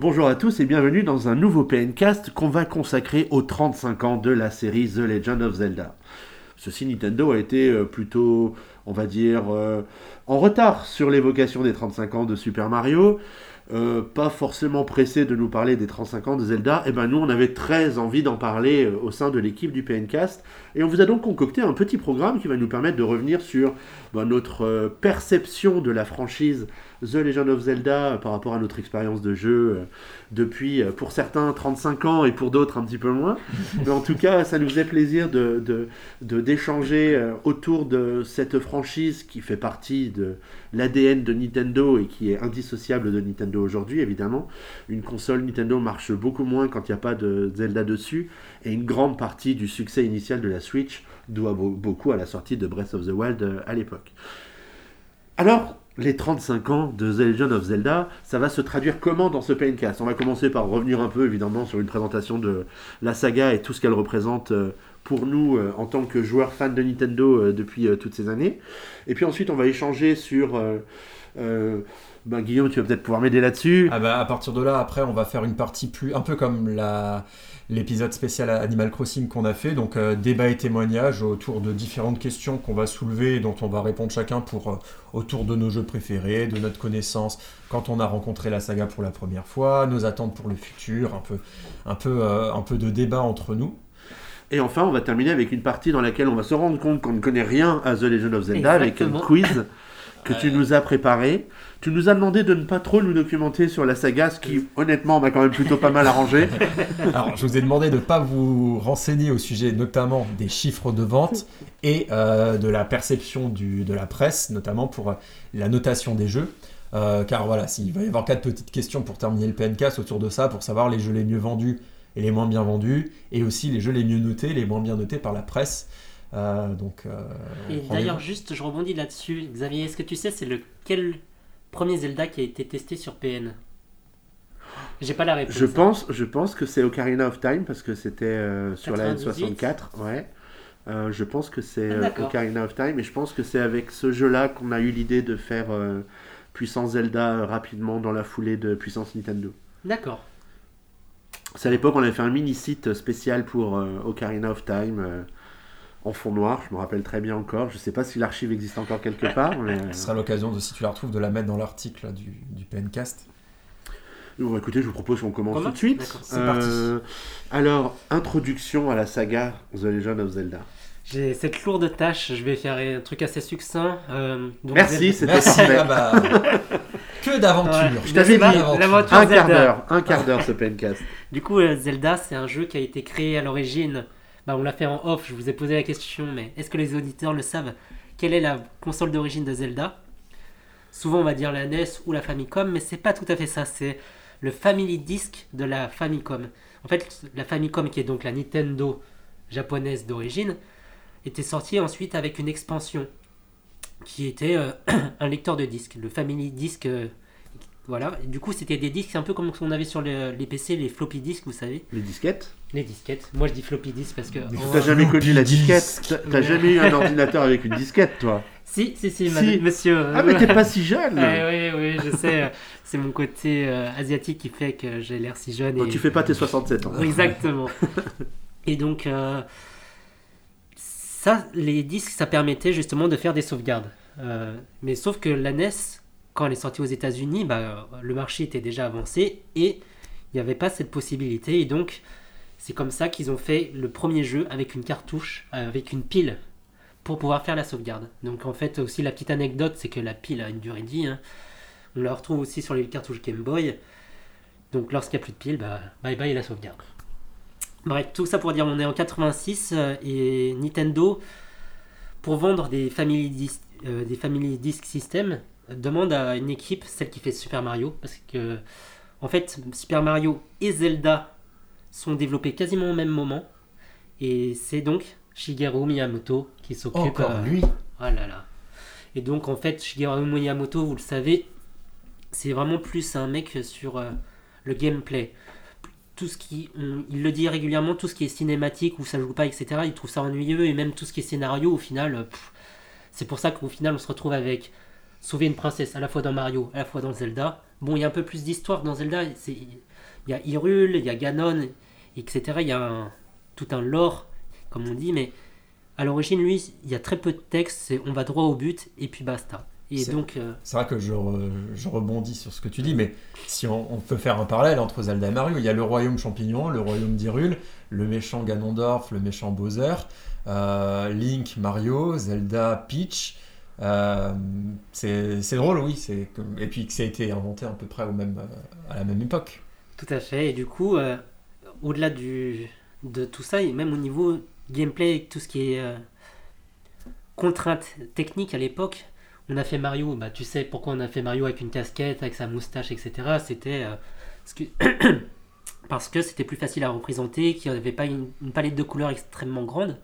Bonjour à tous et bienvenue dans un nouveau PNcast qu'on va consacrer aux 35 ans de la série The Legend of Zelda. Ceci, Nintendo a été euh, plutôt, on va dire, euh, en retard sur l'évocation des 35 ans de Super Mario. Euh, pas forcément pressé de nous parler des 35 ans de Zelda, et eh ben nous on avait très envie d'en parler au sein de l'équipe du PNcast, et on vous a donc concocté un petit programme qui va nous permettre de revenir sur ben, notre perception de la franchise The Legend of Zelda par rapport à notre expérience de jeu depuis, pour certains, 35 ans et pour d'autres un petit peu moins. Mais en tout cas, ça nous faisait plaisir de, d'échanger autour de cette franchise qui fait partie de l'ADN de Nintendo et qui est indissociable de Nintendo aujourd'hui, évidemment. Une console Nintendo marche beaucoup moins quand il n'y a pas de Zelda dessus, et une grande partie du succès initial de la Switch doit beaucoup à la sortie de Breath of the Wild euh, à l'époque. Alors, les 35 ans de The Legend of Zelda, ça va se traduire comment dans ce Paincast? On va commencer par revenir un peu évidemment sur une présentation de la saga et tout ce qu'elle représente euh, pour nous euh, en tant que joueurs fans de Nintendo depuis toutes ces années. Et puis ensuite, on va échanger sur bah, Guillaume, tu vas peut-être pouvoir m'aider là-dessus. Ah bah, à partir de là, après, on va faire une partie plus. un peu comme la l'épisode spécial Animal Crossing qu'on a fait, donc euh, débat et témoignages autour de différentes questions qu'on va soulever et dont on va répondre chacun pour euh, autour de nos jeux préférés, de notre connaissance quand on a rencontré la saga pour la première fois, nos attentes pour le futur, un peu, un peu, euh, un peu de débat entre nous. Et enfin, on va terminer avec une partie dans laquelle on va se rendre compte qu'on ne connaît rien à The Legend of Zelda avec un quiz que tu nous as préparé. Tu nous as demandé de ne pas trop nous documenter sur la saga, ce qui honnêtement m'a quand même plutôt pas mal arrangé. Alors je vous ai demandé de ne pas vous renseigner au sujet notamment des chiffres de vente et euh, de la perception de la presse, notamment pour la notation des jeux. Euh, car voilà, s'il va y avoir quatre petites questions pour terminer le PNCast autour de ça, pour savoir les jeux les mieux vendus et les moins bien vendus, et aussi les jeux les mieux notés, les moins bien notés par la presse. Euh, donc, et d'ailleurs, juste, je rebondis là-dessus. Xavier, est-ce que tu sais c'est lequel premier Zelda qui a été testé sur PN J'ai pas la réponse. Je pense, je pense que c'est Ocarina of Time parce que c'était euh, sur la N64. Ouais. Euh, je pense que c'est ah, euh, Ocarina of Time et je pense que c'est avec ce jeu-là qu'on a eu l'idée de faire Puissance Zelda rapidement dans la foulée de Puissance Nintendo. D'accord. C'est à l'époque on avait fait un mini site spécial pour Ocarina of Time en fond noir, je me rappelle très bien encore. Je ne sais pas si l'archive existe encore quelque part. Mais... Ce sera l'occasion, de, si tu la retrouves, de la mettre dans l'article du, du PNcast. Bon, écoutez, je vous propose qu'on commence tout de suite. C'est parti. Euh, alors, introduction à la saga The Legend of Zelda. J'ai cette lourde tâche, je vais faire un truc assez succinct. Euh, Merci, c'était ah bah, Que d'aventure Je t'avais dit un quart d'heure, un quart d'heure ce PNcast. Du coup, euh, Zelda, c'est un jeu qui a été créé à l'origine bah, on l'a fait en off, je vous ai posé la question, mais est-ce que les auditeurs le savent? Quelle est la console d'origine de Zelda? Souvent on va dire la NES ou la Famicom, mais c'est pas tout à fait ça, c'est le Family Disc de la Famicom. En fait, la Famicom, qui est donc la Nintendo japonaise d'origine, était sortie ensuite avec une expansion qui était euh, un lecteur de disques, le Family Disc voilà. du coup, c'était des disques un peu comme ce qu'on avait sur les, PC, les floppy disks, vous savez. Les disquettes Les disquettes. Moi, je dis floppy disk parce que. T'as jamais connu la disquette T'as jamais eu un ordinateur avec une disquette, toi Si, si, si, monsieur. Ah, mais t'es pas si jeune Oui, oui, je sais. C'est mon côté euh, asiatique qui fait que j'ai l'air si jeune. Et... tu fais pas tes 67 ans. Exactement. et donc. Euh, ça, les disques, ça permettait justement de faire des sauvegardes. Euh, mais sauf que la NES, quand elle est sortie aux États-Unis, bah, le marché était déjà avancé et il n'y avait pas cette possibilité. Et donc, c'est comme ça qu'ils ont fait le premier jeu avec une cartouche, euh, avec une pile pour pouvoir faire la sauvegarde. Donc, en fait, aussi la petite anecdote, c'est que la pile a une durée de vie. Hein. On la retrouve aussi sur les cartouches Game Boy. Donc, lorsqu'il n'y a plus de pile, bah, bye bye la sauvegarde. Bref, tout ça pour dire, on est en 86 euh, et Nintendo, pour vendre des Family, euh, des family Disk System, demande à une équipe, celle qui fait Super Mario, parce que en fait Super Mario et Zelda sont développés quasiment au même moment, et c'est donc Shigeru Miyamoto qui s'occupe. Encore euh, lui. Oh là là. Et donc en fait Shigeru Miyamoto, vous le savez, c'est vraiment plus un mec sur euh, le gameplay. Tout ce qui, il le dit régulièrement, tout ce qui est cinématique où ça joue pas, etc. Il trouve ça ennuyeux et même tout ce qui est scénario, au final, c'est pour ça qu'au final on se retrouve avec sauver une princesse à la fois dans Mario, à la fois dans Zelda. Bon, il y a un peu plus d'histoire dans Zelda. il y a Hyrule, il y a Ganon, etc. Il y a un- tout un lore, comme on dit, mais à l'origine, lui, il y a très peu de texte, on va droit au but et puis basta. Et C'est- donc, euh, C'est vrai que je, re- je rebondis sur ce que tu dis, mais si on, on peut faire un parallèle entre Zelda et Mario, il y a le royaume champignon, le royaume d'Hyrule, le méchant Ganondorf, le méchant Bowser, euh, Link, Mario, Zelda, Peach. Euh, c'est drôle, oui. Et puis que ça a été inventé à peu près euh, à la même époque. Tout à fait. Et du coup, euh, au-delà de tout ça, et même au niveau gameplay, tout ce qui est euh, contraintes techniques à l'époque, on a fait Mario. Bah, tu sais pourquoi on a fait Mario avec une casquette, avec sa moustache, etc. C'était parce que c'était plus facile à représenter, qu'il n'y avait pas une palette de couleurs extrêmement grande.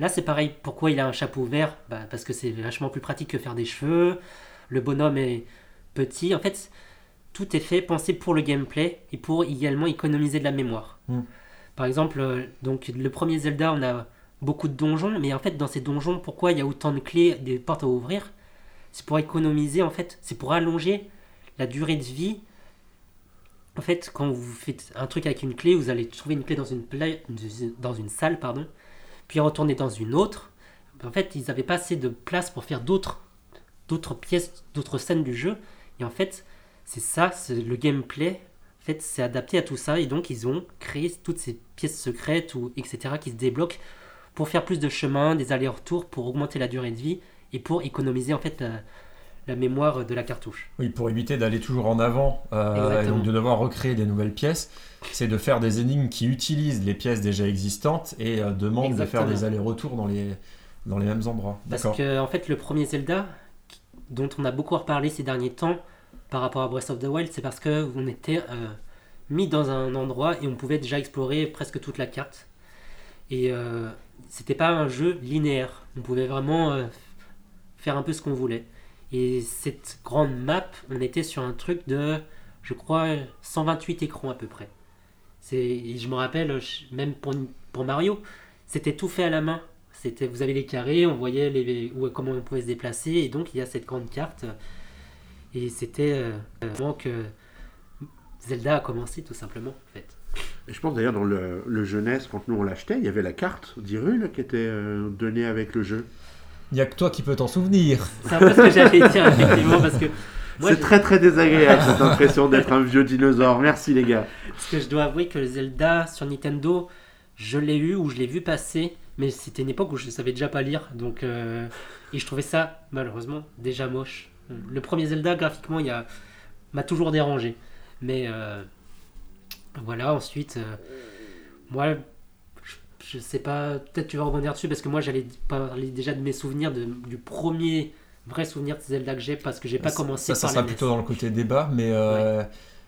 Là, c'est pareil. Pourquoi il a un chapeau vert? Bah, Parce que c'est vachement plus pratique que faire des cheveux. Le bonhomme est petit. En fait, tout est fait, pensé pour le gameplay et pour également économiser de la mémoire. Mm. Par exemple, euh, donc le premier Zelda, on a beaucoup de donjons, mais en fait, dans ces donjons, pourquoi il y a autant de clés, des portes à ouvrir? C'est pour économiser, en fait, c'est pour allonger la durée de vie. En fait, quand vous faites un truc avec une clé, vous allez trouver une clé dans une, pla- dans une salle, pardon, puis retourner dans une autre. En fait, ils n'avaient pas assez de place pour faire d'autres pièces, d'autres scènes du jeu. Et en fait, c'est ça, le gameplay. En c'est adapté à tout ça. Et donc, ils ont créé toutes ces pièces secrètes ou etc. qui se débloquent pour faire plus de chemin, des allers-retours, pour augmenter la durée de vie et pour économiser en fait la, la mémoire de la cartouche. Oui, pour éviter d'aller toujours en avant euh, et donc de devoir recréer des nouvelles pièces, c'est de faire des énigmes qui utilisent les pièces déjà existantes et euh, demandent de faire des allers-retours dans les, dans les mêmes endroits. Parce que en fait, le premier Zelda, dont on a beaucoup reparlé ces derniers temps par rapport à Breath of the Wild, c'est parce que on était euh, mis dans un endroit et on pouvait déjà explorer presque toute la carte. Et euh, c'était pas un jeu linéaire. On pouvait vraiment faire un peu ce qu'on voulait. Et cette grande map, on était sur un truc de, je crois, 128 écrans à peu près. C'est, je me rappelle, même pour, Mario, c'était tout fait à la main. C'était, vous avez les carrés, on voyait les, comment on pouvait se déplacer, et donc il y a cette grande carte. Et c'était euh, vraiment que Zelda a commencé tout simplement, en fait. Et je pense d'ailleurs dans le, le jeunesse, quand nous on l'achetait, il y avait la carte d'Hyrule qui était euh, donnée avec le jeu. Il n'y a que toi qui peux t'en souvenir. C'est un peu ce que j'allais dire, effectivement, parce que moi, C'est je- très très désagréable cette impression d'être un vieux dinosaure. Merci les gars. Parce que je dois avouer que le Zelda sur Nintendo, je l'ai eu ou je l'ai vu passer, mais c'était une époque où je ne savais déjà pas lire, donc euh, et je trouvais ça malheureusement déjà moche. Le premier Zelda graphiquement, il a m'a toujours dérangé, mais euh, voilà. Ensuite, euh, moi, je, sais pas, peut-être tu vas rebondir dessus parce que moi j'allais parler déjà de mes souvenirs de- du premier vrai souvenir de Zelda que j'ai parce que j'ai pas Ça- commencé ça, ça par sera la NES. plutôt dans le côté débat, mais euh,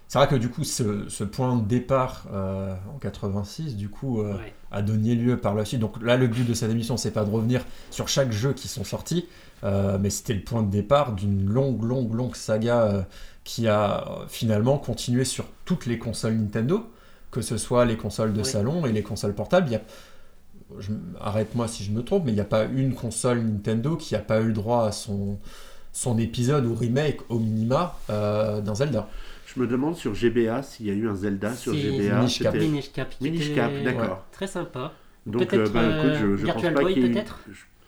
c'est vrai que du coup, ce, ce point de départ euh, en 86, du coup, euh, Ouais. a donné lieu par la suite. Donc là, le but de cette émission, c'est pas de revenir sur chaque jeu qui sont sortis, mais c'était le point de départ d'une longue, longue, longue saga qui a finalement continué sur toutes les consoles Nintendo, que ce soit les consoles de salon et les consoles portables. Il y a- je- Arrête-moi si je me trompe, mais il n'y a pas une console Nintendo qui n'a pas eu le droit à son, son épisode ou remake au minima euh, d'un Zelda. Je me demande sur GBA s'il y a eu un Zelda sur GBA. Minish Cap. c'était- Minish Cap, d'accord. Très sympa. Donc, Peut-être, euh, bah, écoute, je, euh, je pense Virtual pas Boy, qu'il y ait eu- peut-être?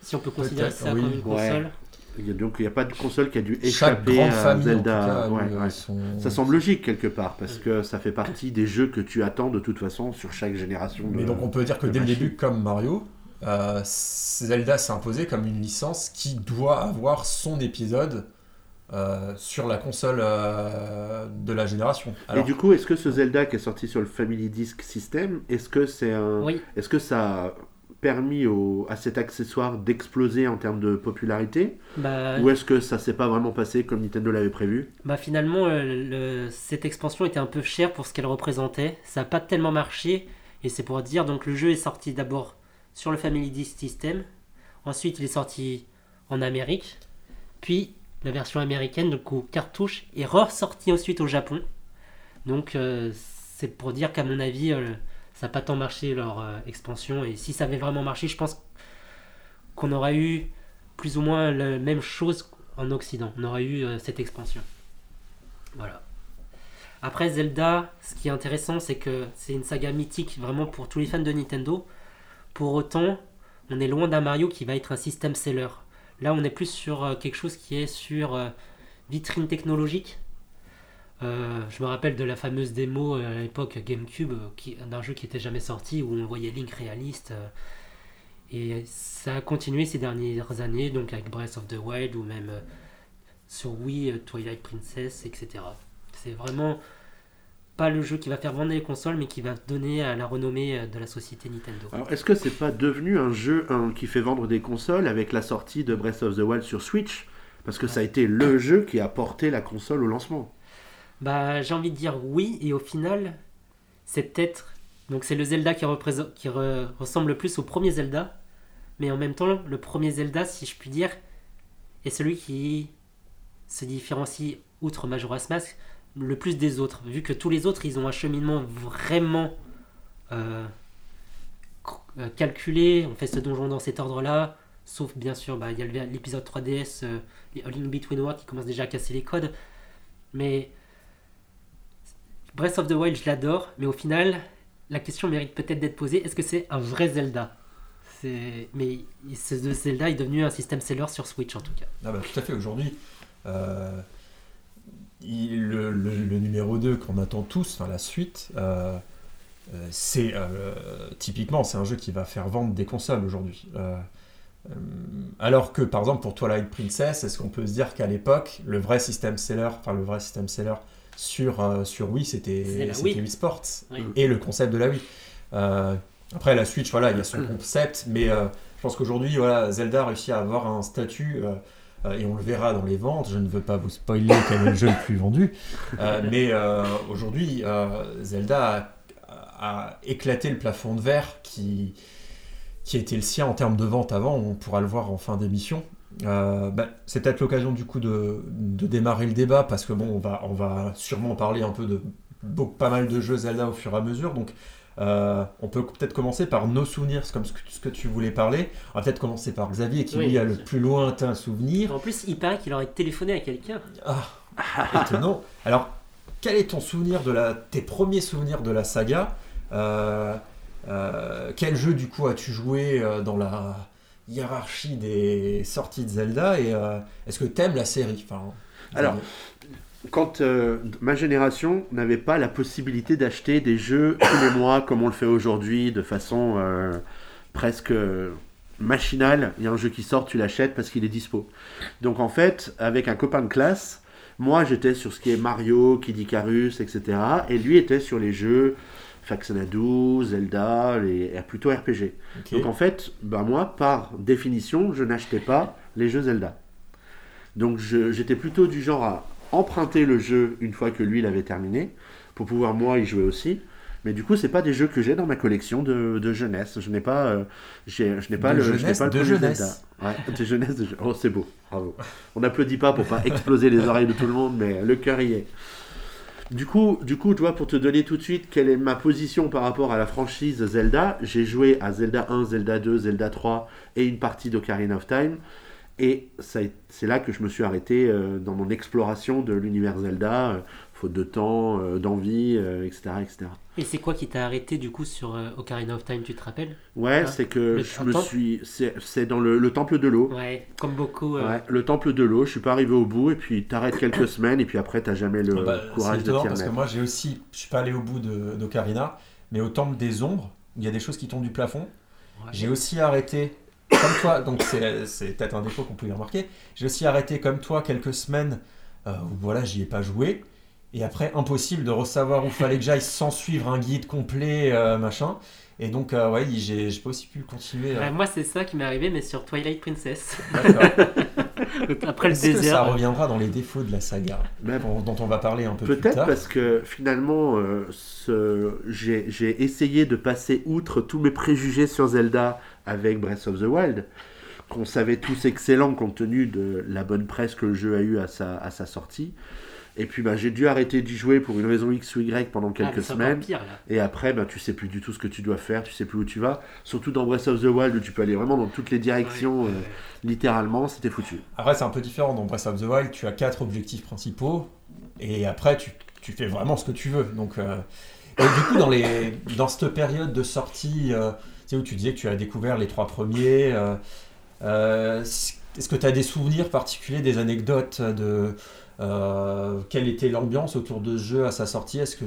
Si on peut considérer ça oui. comme une console. Donc il n'y a pas de console qui a dû échapper à famille, Zelda. cas, Ouais, euh, ouais. son- Ça semble logique quelque part parce que ça fait partie des jeux que tu attends de toute façon sur chaque génération. De... Mais donc on peut dire que dès le début, comme Mario, euh, Zelda s'est imposé comme une licence qui doit avoir son épisode euh, sur la console euh, de la génération. Et du coup, est-ce que ce Zelda qui est sorti sur le Family Disc System, est-ce que c'est un, Oui, est-ce que ça a permis au- à cet accessoire d'exploser en termes de popularité, bah, ou est-ce que ça s'est pas vraiment passé comme Nintendo l'avait prévu? bah finalement, euh, le- cette expansion était un peu chère pour ce qu'elle représentait. Ça n'a pas tellement marché. Et c'est pour dire, donc le jeu est sorti d'abord sur le Family Disc System. Ensuite, il est sorti en Amérique. Puis, la version américaine, donc au cartouche, est ressortie ensuite au Japon. Donc, euh, c'est pour dire qu'à mon avis, euh, ça n'a pas tant marché leur euh, expansion. Et si ça avait vraiment marché, je pense qu'on aurait eu plus ou moins la même chose en Occident. On aurait eu euh, cette expansion. Voilà. Après Zelda, ce qui est intéressant, c'est que c'est une saga mythique vraiment pour tous les fans de Nintendo. Pour autant, on est loin d'un Mario qui va être un système seller. Là, on est plus sur euh, quelque chose qui est sur vitrine technologique. Euh, je me rappelle de la fameuse démo à l'époque GameCube qui- d'un jeu qui était jamais sorti où on voyait Link réaliste. et ça a continué ces dernières années, donc avec Breath of the Wild ou même euh, sur Wii, euh, Twilight Princess, etc. C'est vraiment pas le jeu qui va faire vendre les consoles, mais qui va donner à la renommée euh, de la société Nintendo. Alors, est-ce que c'est pas devenu un jeu qui fait vendre des consoles avec la sortie de Breath of the Wild sur Switch? Parce que ça a été le jeu qui a porté la console au lancement. Bah, j'ai envie de dire oui, et au final, c'est peut-être. Donc, c'est le Zelda qui, qui re- ressemble le plus au premier Zelda, mais en même temps, le premier Zelda, si je puis dire, est celui qui se différencie, outre Majora's Mask, le plus des autres, vu que tous les autres, ils ont un cheminement vraiment euh, euh, calculé. On fait ce donjon dans cet ordre-là, sauf bien sûr, bah, il y a l'épisode 3DS, euh, A Link Between Worlds, qui commence déjà à casser les codes. Mais Breath of the Wild, je l'adore, mais au final, la question mérite peut-être d'être posée est-ce que c'est un vrai Zelda? Mais ce Zelda est devenu un système seller sur Switch en tout cas. Ah bah, tout à fait, aujourd'hui, euh, le, numéro 2 qu'on attend tous, la suite, euh, euh, c'est typiquement c'est un jeu qui va faire vendre des consoles aujourd'hui. Alors que par exemple pour Twilight Princess, est-ce qu'on peut se dire qu'à l'époque, le vrai système seller, enfin le vrai système seller sur, euh, sur Wii, c'était Wii. Wii Sports Oui. et le concept de la Wii. Euh, après la Switch, voilà, il y a son concept, mais euh, je pense qu'aujourd'hui, voilà, Zelda a réussi à avoir un statut. euh, et on le verra dans les ventes. Je ne veux pas vous spoiler quel est le jeu le plus vendu, Euh, mais euh, aujourd'hui, euh, Zelda a, a éclaté le plafond de verre qui, qui était le sien en termes de vente avant. On pourra le voir en fin d'émission. Euh, bah, c'est peut-être l'occasion du coup de, de démarrer le débat parce que bon, on va, on va sûrement parler un peu de beaucoup, pas mal de jeux Zelda au fur et à mesure. Donc, euh, on peut peut-être commencer par nos souvenirs, comme ce que, ce que tu voulais parler. On va peut-être commencer par Xavier qui Oui, lui a le plus lointain souvenir. En plus, il paraît qu'il aurait téléphoné à quelqu'un. Ah, étonnant. Alors, quel est ton souvenir de la, tes premiers souvenirs de la saga? Euh, Quel jeu du coup as-tu joué dans la hiérarchie des sorties de Zelda et euh, est-ce que t'aimes la série enfin, Alors, Quand euh, ma génération n'avait pas la possibilité d'acheter des jeux tous les mois comme on le fait aujourd'hui de façon euh, presque machinale, il y a un jeu qui sort, tu l'achètes parce qu'il est dispo. Donc en fait, avec un copain de classe, moi j'étais sur ce qui est Mario, Kid Icarus, etc. Et lui était sur les jeux Faxanadu, Zelda, les plutôt RPG. Donc en fait, bah moi, par définition, je n'achetais pas les jeux Zelda. Donc j'étais plutôt du genre à emprunter le jeu une fois que lui l'avait terminé, pour pouvoir moi y jouer aussi. Mais du coup, c'est pas des jeux que j'ai dans ma collection de, de jeunesse. Je n'ai pas, euh, je n'ai pas le, je jeunesse, pas le de jeunesse. Zelda. Ouais, de jeunesse, de je- Oh, c'est beau, bravo. On n'applaudit pas pour pas exploser les oreilles de tout le monde, mais le cœur y est. Du coup, du coup, tu vois, pour te donner tout de suite quelle est ma position par rapport à la franchise Zelda, j'ai joué à Zelda 1, Zelda 2, Zelda 3 et une partie d'Ocarina of Time. Et c'est là que je me suis arrêté euh, dans mon exploration de l'univers Zelda, euh, faute de temps, euh, d'envie, euh, etc., etc. Et c'est quoi qui t'a arrêté du coup sur euh, Ocarina of Time, tu te rappelles? Ouais, Ah, c'est que le- je me temple suis. C'est dans le, le temple de l'eau. Ouais, comme beaucoup. euh, Ouais, le temple de l'eau, je suis pas arrivé au bout, et puis t'arrêtes quelques semaines, et puis après t'as jamais le Ah bah, courage c'est de t'y parce que moi j'ai aussi, je suis pas allé au bout d'Ocarina, mais au temple des ombres, il y a des choses qui tombent du plafond. ouais. J'ai aussi arrêté, comme toi, donc c'est peut-être un défaut qu'on peut y remarquer, j'ai aussi arrêté comme toi quelques semaines euh, où voilà, j'y ai pas joué. Et après, impossible de ressavoir où fallait que j'aille sans suivre un guide complet, euh, machin. Et donc, euh, ouais, j'ai pas aussi pu continuer. euh. Ouais, moi, c'est ça qui m'est arrivé, mais sur Twilight Princess. D'accord. Après le que ça désert. reviendra dans les défauts de la saga, Mais dont dont on va parler un peu plus Peut-être tard? parce que finalement, euh, ce- j'ai essayé de passer outre tous mes préjugés sur Zelda avec Breath of the Wild, qu'on savait tous excellent compte tenu de la bonne presse que le jeu a eu à sa, à sa sortie. Et puis bah, j'ai dû arrêter d'y jouer pour une raison X ou Y pendant Ah, quelques semaines. pire. Et après, bah, tu sais plus du tout ce que tu dois faire, tu sais plus où tu vas. Surtout dans Breath of the Wild où tu peux aller vraiment dans toutes les directions, Ouais, ouais, euh, littéralement, c'était foutu. Après, c'est un peu différent. Dans Breath of the Wild, tu as quatre objectifs principaux. Et après, tu, tu fais vraiment ce que tu veux. Donc, euh, et du coup, dans, les, dans cette période de sortie, euh, tu sais, où tu disais que tu as découvert les trois premiers, euh, euh, est-ce que tu as des souvenirs particuliers, des anecdotes de euh, quelle était l'ambiance autour de ce jeu à sa sortie? Est-ce que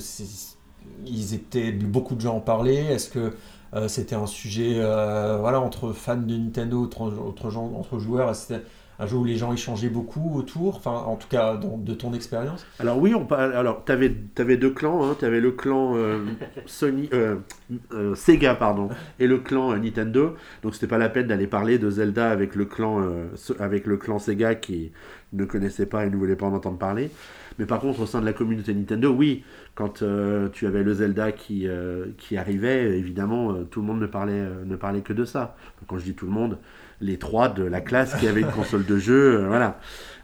ils étaient beaucoup de gens en parlaient? Est-ce que euh, c'était un sujet euh, voilà entre fans de Nintendo, entre, joueurs? C'était un jeu où les gens échangeaient beaucoup autour. Enfin, en tout cas, de ton expérience. Alors oui, on. Alors t'avais avais deux clans. Hein. T'avais le clan euh, Sony, euh, euh, Sega pardon, et le clan Nintendo. Donc c'était pas la peine d'aller parler de Zelda avec le clan avec le clan Sega qui ne connaissait pas et ne voulait pas en entendre parler. Mais par contre, au sein de la communauté Nintendo, oui, quand tu avais le Zelda qui, qui arrivait, évidemment, tout le monde ne parlait, ne parlait que de ça. Quand je dis tout le monde, les trois de la classe qui avaient une console de jeu, euh, voilà.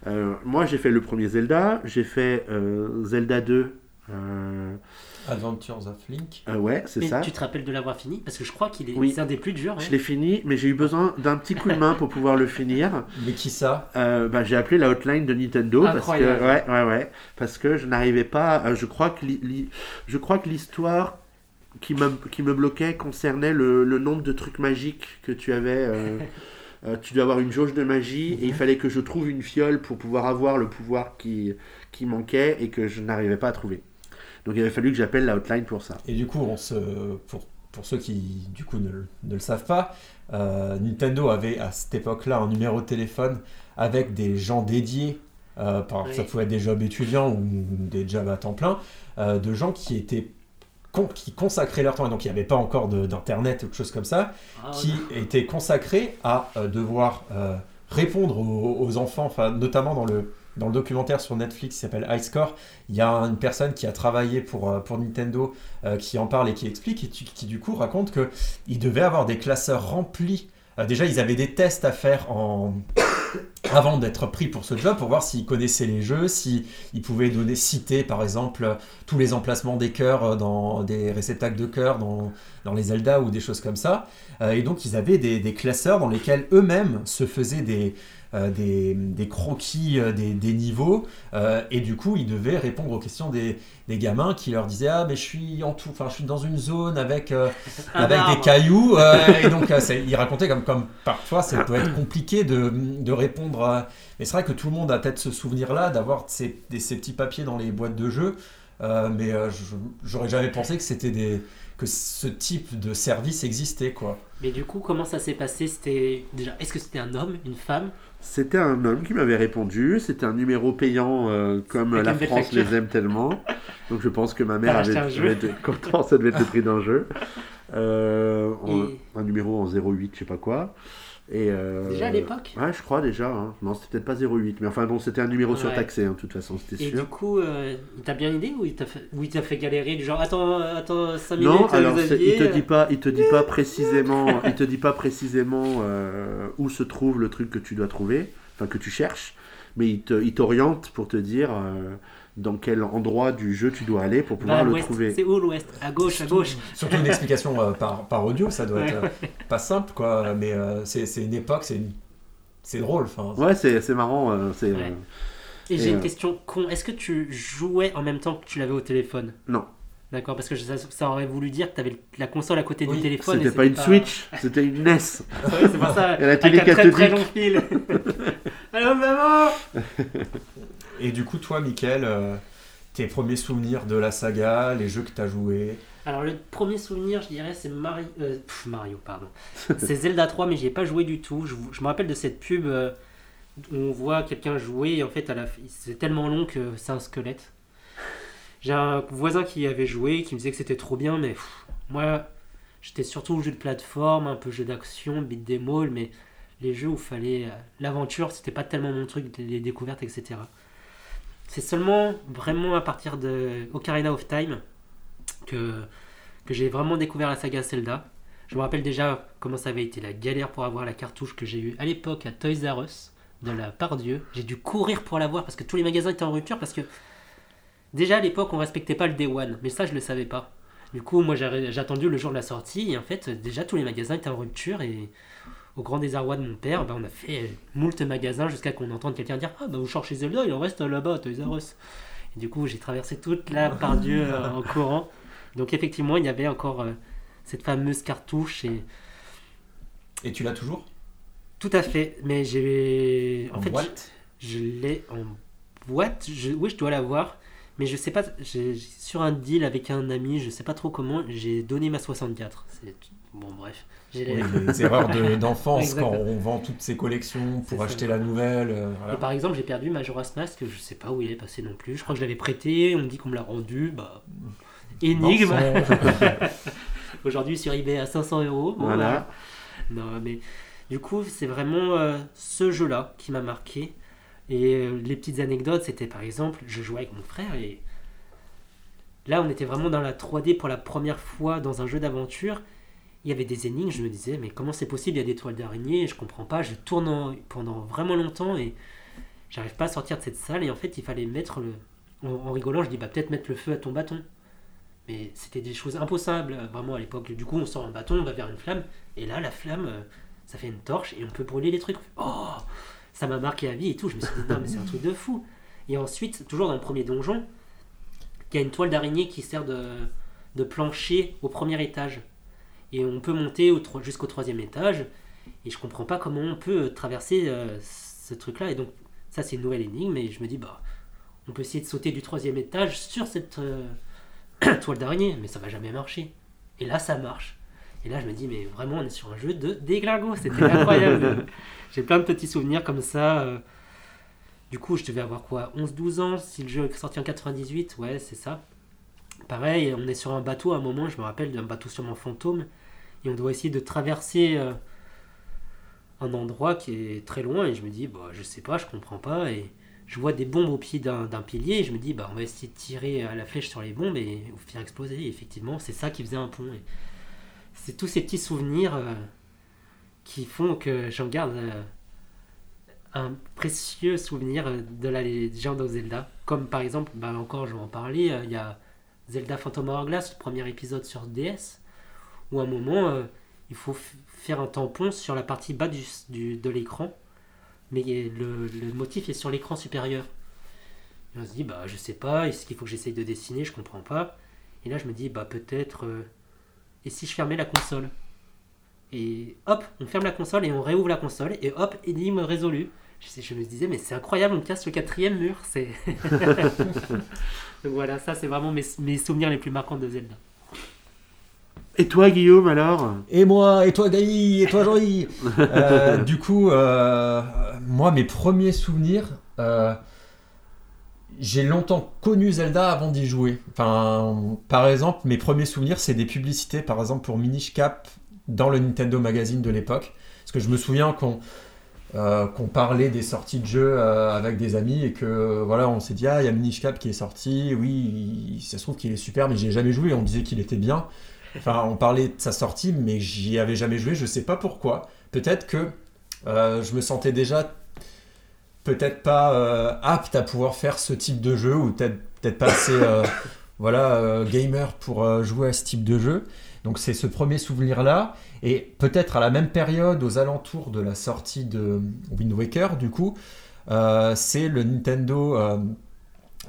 Euh, moi, j'ai fait le premier Zelda, j'ai fait euh, Zelda 2. euh, Adventures of Link. euh, ouais, c'est Mais ça. tu te rappelles de l'avoir fini? Parce que je crois qu'il est, Oui. c'est un des plus durs. Je ouais. l'ai fini, mais j'ai eu besoin d'un petit coup de main pour pouvoir le finir. Mais qui ça? Euh, bah, j'ai appelé la hotline de Nintendo parce que Incroyable. ouais ouais ouais parce que je n'arrivais pas je crois que li- li- je crois que l'histoire qui me qui me bloquait concernait le, le nombre de trucs magiques que tu avais euh, euh, tu dois avoir une jauge de magie et il fallait que je trouve une fiole pour pouvoir avoir le pouvoir qui qui manquait et que je n'arrivais pas à trouver. Donc il avait fallu que j'appelle la hotline pour ça. Et du coup, on se, pour, pour ceux qui du coup ne, le- ne le savent pas, euh, Nintendo avait à cette époque-là un numéro de téléphone avec des gens dédiés. euh, par, Ça pouvait être des jobs étudiants ou des jobs à temps plein, euh, de gens qui étaient con- qui consacraient leur temps, et donc il n'y avait pas encore d'internet ou de choses comme ça, Ah, qui étaient consacrés à euh, devoir euh, répondre aux, aux enfants, enfin, notamment dans le, dans le documentaire sur Netflix qui s'appelle High Score, il y a une personne qui a travaillé pour, euh, pour Nintendo euh, qui en parle et qui explique et qui, qui, du coup raconte que ils devaient avoir des classeurs remplis. Euh, déjà, ils avaient des tests à faire avant d'être pris pour ce job pour voir s'ils connaissaient les jeux, s'ils pouvaient donner, citer par exemple tous les emplacements des cœurs euh, dans des réceptacles de cœurs dans, les Zelda ou des choses comme ça. Euh, et donc, ils avaient des, classeurs dans lesquels eux-mêmes se faisaient des, des, des croquis euh, des, des niveaux. euh, et du coup, ils devaient répondre aux questions des, des gamins qui leur disaient Ah, mais je suis, en tout, enfin, je suis dans une zone avec, euh, avec des cailloux. euh, et donc, euh, ils racontaient comme, comme parfois, ça peut être compliqué de, de répondre. à- Mais c'est vrai que tout le monde a peut-être ce souvenir-là d'avoir ces, petits papiers dans les boîtes de jeux. Euh, mais euh, j'aurais jamais pensé que c'était des que ce type de service existait quoi. Mais du coup, comment ça s'est passé? C'était déjà, est-ce que c'était un homme, une femme C'était un homme qui m'avait répondu. C'était un numéro payant euh, comme Avec la France les aime tellement. Donc je pense que ma mère avait, avait été content, ça devait être le prix d'un jeu. Euh, en- Et- Un numéro en 08, je sais pas quoi. Et euh, Déjà à l'époque? Ouais, je crois déjà. hein. Non, c'était peut-être pas 08, mais enfin bon, c'était un numéro Ouais. surtaxé, hein, de toute façon, c'était Et sûr. du coup, euh, il t'a bien aidé ou il t'a fait, ou il t'a fait galérer du genre attends, attends 5 minutes, Non, alors il te euh, dit pas, il te dit pas précisément, il te dit pas précisément euh, où se trouve le truc que tu dois trouver, enfin que tu cherches, mais il te, il t'oriente pour te dire dans quel endroit du jeu tu dois aller pour pouvoir à le l'ouest. trouver. C'est où l'ouest? À gauche, à gauche. Surtout une explication euh, par, par audio, ça doit être Ouais, euh, pas simple quoi. Mais euh, c'est c'est une époque, c'est une... c'est drôle. Enfin, Ouais, c'est c'est marrant. euh, c'est Ouais. euh, Et Et, j'ai une question con. Est-ce que tu jouais en même temps que tu l'avais au téléphone? Non. D'accord, parce que ça, ça aurait voulu dire que tu avais la console à côté Oui, du téléphone. C'était pas une Switch, c'était une NES. Ouais, c'est pour ça. Et la Avec télé un très très long fil. Allô maman? Et du coup, toi, Mickaël, euh, tes premiers souvenirs de la saga, les jeux que tu as joués. Alors le premier souvenir, je dirais, c'est Mario. euh, pff, Mario, pardon. c'est Zelda 3, mais j'y ai pas joué du tout. Je, me rappelle de cette pub euh, où on voit quelqu'un jouer et en fait, la... c'est tellement long que c'est un squelette. J'ai un voisin qui avait joué, qui me disait que c'était trop bien, mais moi, j'étais surtout jeu de plateforme, un peu jeu d'action, beat all, mais les jeux où fallait l'aventure, c'était pas tellement mon truc, les découvertes, etc. C'est seulement vraiment à partir de Ocarina of Time que, que j'ai vraiment découvert la saga Zelda. Je me rappelle déjà comment ça avait été la galère pour avoir la cartouche que j'ai eue à l'époque à Toys R Us de la part Dieu. J'ai dû courir pour l'avoir parce que tous les magasins étaient en rupture parce que déjà à l'époque on respectait pas le Day One, mais ça je le savais pas. Du coup, moi j'ai attendu le jour de la sortie et en fait déjà tous les magasins étaient en rupture et au grand désarroi de mon père, bah, on a fait moult magasins jusqu'à qu'on entende quelqu'un dire Ah bah vous cherchez Zelda, il en reste là-bas Toys R Us. Et du coup, j'ai traversé toute la part Dieu euh, en courant. Donc effectivement, il y avait encore euh, cette fameuse cartouche et Et tu l'as toujours? Tout à fait. Mais j'ai en, En fait, boîte? je, je l'ai en boîte. Je, oui, je dois l'avoir. Mais je sais pas, sur un deal avec un ami, je sais pas trop comment, j'ai donné ma 64. C'est bon, bref. J'ai les- Oui, les erreurs de- d'enfance quand on vend toutes ces collections pour ça. acheter la nouvelle. euh, voilà. Et par exemple, j'ai perdu Majora's Mask, je sais pas où il est passé non plus. Je crois que je l'avais prêté, on me dit qu'on me l'a rendu. Bah, énigme. Aujourd'hui sur eBay à 500 euros. Bon, Voilà. Non, mais du coup, c'est vraiment euh, ce jeu-là qui m'a marqué. Et euh, les petites anecdotes, c'était par exemple, je jouais avec mon frère et là, on était vraiment dans la 3D pour la première fois dans un jeu d'aventure. Il y avait des énigmes, je me disais, mais comment c'est possible Il y a des toiles d'araignée, je comprends pas. Je tourne en- pendant vraiment longtemps et j'arrive pas à sortir de cette salle. Et en fait, il fallait mettre le. En, en rigolant, je dis, bah peut-être mettre le feu à ton bâton. Mais c'était des choses impossibles, vraiment à l'époque. Du coup, on sort un bâton, on va vers une flamme, et là, la flamme, euh, ça fait une torche, et on peut brûler les trucs. Oh Ça m'a marqué à vie et tout. Je me suis dit, non, mais c'est un truc de fou. Et ensuite, toujours dans le premier donjon, il y a une toile d'araignée qui sert de, de plancher au premier étage. Et on peut monter jusqu'au troisième étage, et je comprends pas comment on peut euh, traverser euh, ce truc-là. Et donc, ça, c'est une nouvelle énigme, et je me dis, bah, on peut essayer de sauter du troisième étage sur cette. euh, toile d'araignée, mais ça va jamais marcher. Et là, ça marche. Et là, je me dis, mais vraiment, on est sur un jeu de déglingo, c'était incroyable. J'ai plein de petits souvenirs comme ça. Du coup, je devais avoir quoi 11-12 ans, si le jeu est sorti en 98, ouais, c'est ça. Pareil, on est sur un bateau à un moment, je me rappelle d'un bateau sûrement fantôme, et on doit essayer de traverser euh, un endroit qui est très loin, et je me dis, bah, je sais pas, je comprends pas, et je vois des bombes au pied d'un pilier. Et je me dis bah on va essayer de tirer à la flèche sur les bombes et vous faire exploser. Effectivement c'est ça qui faisait un pont. C'est tous ces petits souvenirs euh, qui font que j'en garde euh, un précieux souvenir euh, de la légende of Zelda. Comme par exemple bah encore je vais en parler. Euh, il y a Zelda Phantom Hourglass le premier épisode sur DS où à un moment euh, il faut faire un tampon sur la partie bas du, de l'écran mais le, motif est sur l'écran supérieur. Et on se dit, bah je sais pas, est-ce qu'il faut que j'essaye de dessiner, je comprends pas. Et là je me dis, bah peut-être, euh, et si je fermais la console? Et hop, on ferme la console et on réouvre la console, et hop, énigme résolue. Je, je me disais, mais c'est incroyable, on casse le quatrième mur. Donc voilà, ça c'est vraiment mes souvenirs les plus marquants de Zelda. Et toi, Guillaume, alors Et moi, et toi Gaï, et toi Jean-Yves Euh, Du coup, euh, moi, mes premiers souvenirs, euh, j'ai longtemps connu Zelda avant d'y jouer. Enfin, par exemple, mes premiers souvenirs, c'est des publicités, par exemple pour Minish Cap dans le Nintendo Magazine de l'époque. Parce que je me souviens qu'on euh, qu'on parlait des sorties de jeux euh, avec des amis et que voilà, on s'est dit ah il y a Minish Cap qui est sorti, oui, il- ça se trouve qu'il est super, mais j'ai jamais joué. On disait qu'il était bien. Enfin, on parlait de sa sortie, mais j'y avais jamais joué. Je sais pas pourquoi. Peut-être que euh, je me sentais déjà peut-être pas euh, apte à pouvoir faire ce type de jeu ou peut-être pas assez euh, voilà gamer pour jouer à ce type de jeu. Donc c'est ce premier souvenir là et peut-être à la même période aux alentours de la sortie de Wind Waker du coup c'est le Nintendo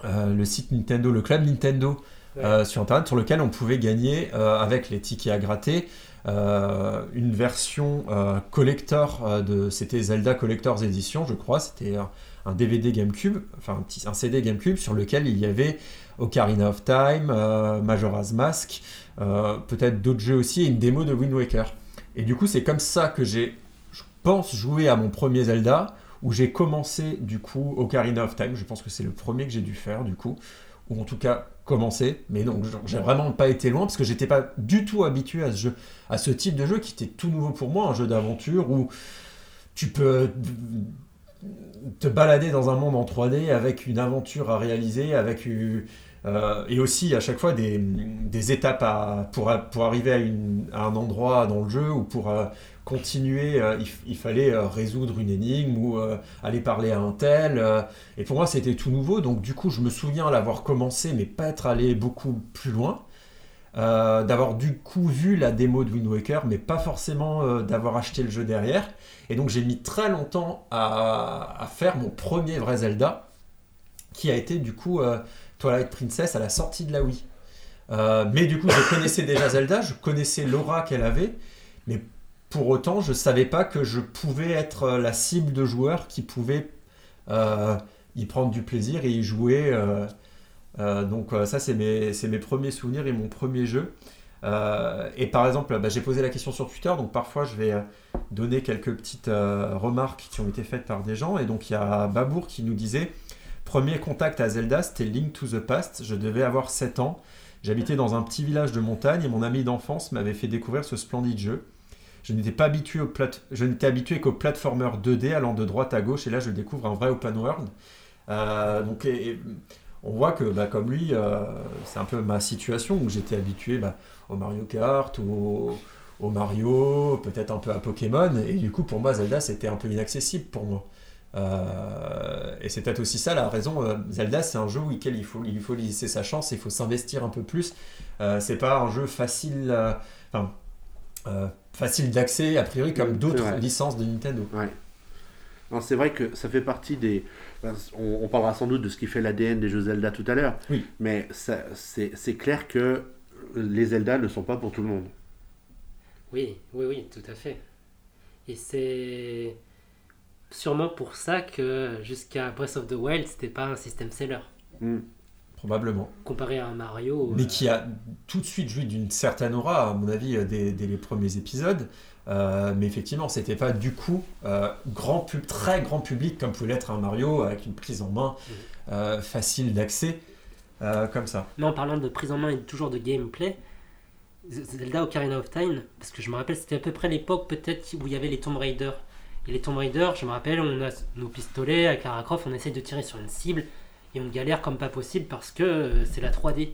le site Nintendo le club Nintendo euh, sur internet sur lequel on pouvait gagner euh, avec les tickets à gratter euh, une version collector de c'était Zelda Collector's Edition je crois. C'était un, DVD GameCube enfin un, CD GameCube sur lequel il y avait Ocarina of Time Majora's Mask peut-être d'autres jeux aussi et une démo de Wind Waker. Et du coup c'est comme ça que j'ai je pense joué à mon premier Zelda où j'ai commencé du coup Ocarina of Time. Je pense que c'est le premier que j'ai dû faire du coup ou en tout cas commencer. Mais donc j'ai vraiment pas été loin parce que j'étais pas du tout habitué à ce jeu à ce type de jeu qui était tout nouveau pour moi un jeu d'aventure où tu peux te balader dans un monde en 3D avec une aventure à réaliser avec euh, et aussi à chaque fois des, étapes à, pour, arriver à un endroit dans le jeu ou pour euh, continuer euh, il, fallait euh, résoudre une énigme ou euh, aller parler à un tel et pour moi c'était tout nouveau donc du coup je me souviens l'avoir commencé mais pas être allé beaucoup plus loin d'avoir du coup vu la démo de Wind Waker, mais pas forcément d'avoir acheté le jeu derrière. Et donc j'ai mis très longtemps à, à faire mon premier vrai Zelda, qui a été du coup Twilight Princess à la sortie de la Wii. Mais du coup, je connaissais déjà Zelda, je connaissais l'aura qu'elle avait, mais pour autant, je savais pas que je pouvais être la cible de joueurs qui pouvaient euh, y prendre du plaisir et y jouer. euh, euh, donc euh, ça, c'est mes, mes premiers souvenirs et mon premier jeu. Euh, et par exemple, bah, j'ai posé la question sur Twitter, donc parfois je vais euh, donner quelques petites euh, remarques qui ont été faites par des gens. Et donc il y a Babour qui nous disait Premier contact à Zelda, c'était Link to the Past. Je devais avoir 7 ans. J'habitais dans un petit village de montagne et mon ami d'enfance m'avait fait découvrir ce splendide jeu. Je n'étais pas habitué au je n'étais habitué qu'au platformer 2D allant de droite à gauche et là je découvre un vrai open world. Euh, donc on voit que bah, comme lui, euh, c'est un peu ma situation où j'étais habitué bah, au Mario Kart au, au Mario, peut-être un peu à Pokémon et du coup pour moi Zelda c'était un peu inaccessible pour moi. Euh, et c'est peut-être aussi ça la raison. Zelda, c'est un jeu auquel il faut, il faut laisser sa chance, il faut s'investir un peu plus. C'est pas un jeu facile, euh, facile d'accès a priori comme d'autres licences de Nintendo. Ouais. Non, C'est vrai que ça fait partie des. On, on parlera sans doute de ce qui fait l'ADN des jeux Zelda tout à l'heure. Oui. Mais c'est c'est clair que les Zelda ne sont pas pour tout le monde. Oui, oui, oui, tout à fait. Et c'est sûrement pour ça que jusqu'à Breath of the Wild, c'était pas un système seller. Hmm. Probablement. Comparé à un Mario. Mais euh, qui a tout de suite joué d'une certaine aura, à mon avis, euh, dès, dès les premiers épisodes. Euh, mais effectivement, c'était pas du coup euh, grand pub, très grand public comme pouvait l'être un Mario avec une prise en main euh, facile d'accès, comme ça. Mais en parlant de prise en main et toujours de gameplay, Zelda Ocarina of Time, parce que je me rappelle, c'était à peu près l'époque peut-être où il y avait les Tomb Raider. Et les Tomb Raider, je me rappelle, on a nos pistolets avec Lara Croft, on essaie de tirer sur une cible et on galère comme pas possible parce que euh, c'est la 3D.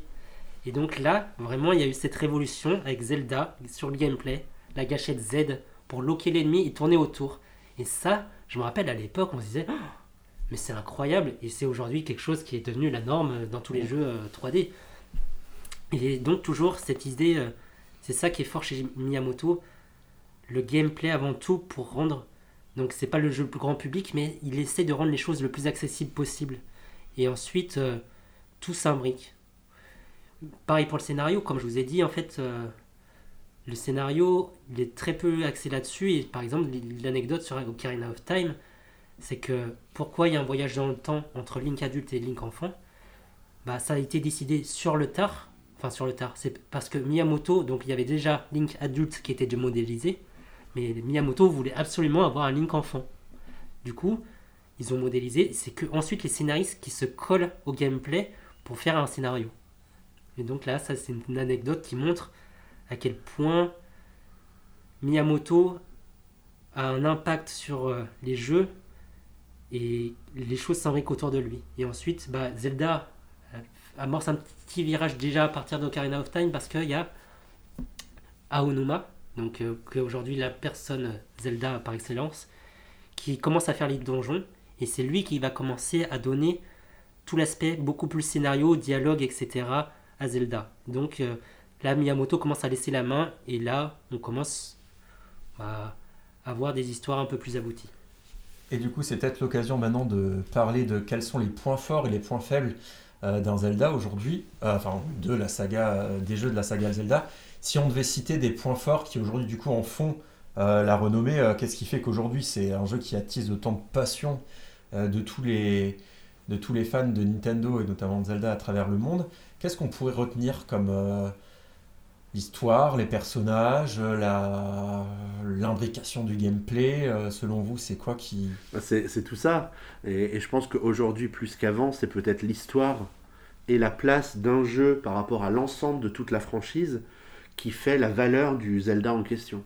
Et donc là, vraiment, il y a eu cette révolution avec Zelda sur le gameplay, la gâchette Z pour loquer l'ennemi et tourner autour. Et ça, je me rappelle à l'époque, on se disait, Oh, mais c'est incroyable et c'est aujourd'hui quelque chose qui est devenu la norme dans tous les jeux euh, 3D. Et donc toujours cette idée, euh, c'est ça qui est fort chez Miyamoto, le gameplay avant tout pour rendre, donc c'est pas le jeu le plus grand public, mais il essaie de rendre les choses le plus accessible possible. Et ensuite, euh, tout s'imbrique. Pareil pour le scénario, comme je vous ai dit, en fait, euh, le scénario, il est très peu axé là-dessus. Et par exemple, l'anecdote sur Ocarina of Time, c'est que pourquoi il y a un voyage dans le temps entre Link adulte et Link enfant? Bah, Ça a été décidé sur le tard. Enfin, sur le tard. C'est parce que Miyamoto, donc il y avait déjà Link adulte qui était déjà modélisé. Mais Miyamoto voulait absolument avoir un Link enfant. Du coup, ils ont modélisé. C'est que ensuite les scénaristes qui se collent au gameplay pour faire un scénario. Et donc là, ça c'est une anecdote qui montre à quel point Miyamoto a un impact sur euh, les jeux et les choses s'imbriquent autour de lui. Et ensuite, bah, Zelda amorce un petit virage déjà à partir d'Ocarina of Time parce qu'il y a Aonuma, donc euh, aujourd'hui la personne Zelda par excellence, qui commence à faire les donjons et c'est lui qui va commencer à donner tout l'aspect beaucoup plus scénario, dialogue, etc. à Zelda. Donc euh, là, Miyamoto commence à laisser la main et là, on commence à avoir des histoires un peu plus abouties. Et du coup, c'est peut-être l'occasion maintenant de parler de quels sont les points forts et les points faibles euh, d'un Zelda aujourd'hui, euh, enfin de la saga, euh, des jeux de la saga Zelda. Si on devait citer des points forts qui aujourd'hui du coup en font la renommée, qu'est-ce qui fait qu'aujourd'hui c'est un jeu qui attise autant de passion de tous les de tous les fans de Nintendo et notamment de Zelda à travers le monde Qu'est-ce qu'on pourrait retenir comme euh, l'histoire, les personnages, euh, la l'imbrication du gameplay euh, Selon vous, c'est quoi qui Bah, C'est c'est tout ça. Et, je pense qu'aujourd'hui, plus qu'avant, c'est peut-être l'histoire et la place d'un jeu par rapport à l'ensemble de toute la franchise qui fait la valeur du Zelda en question.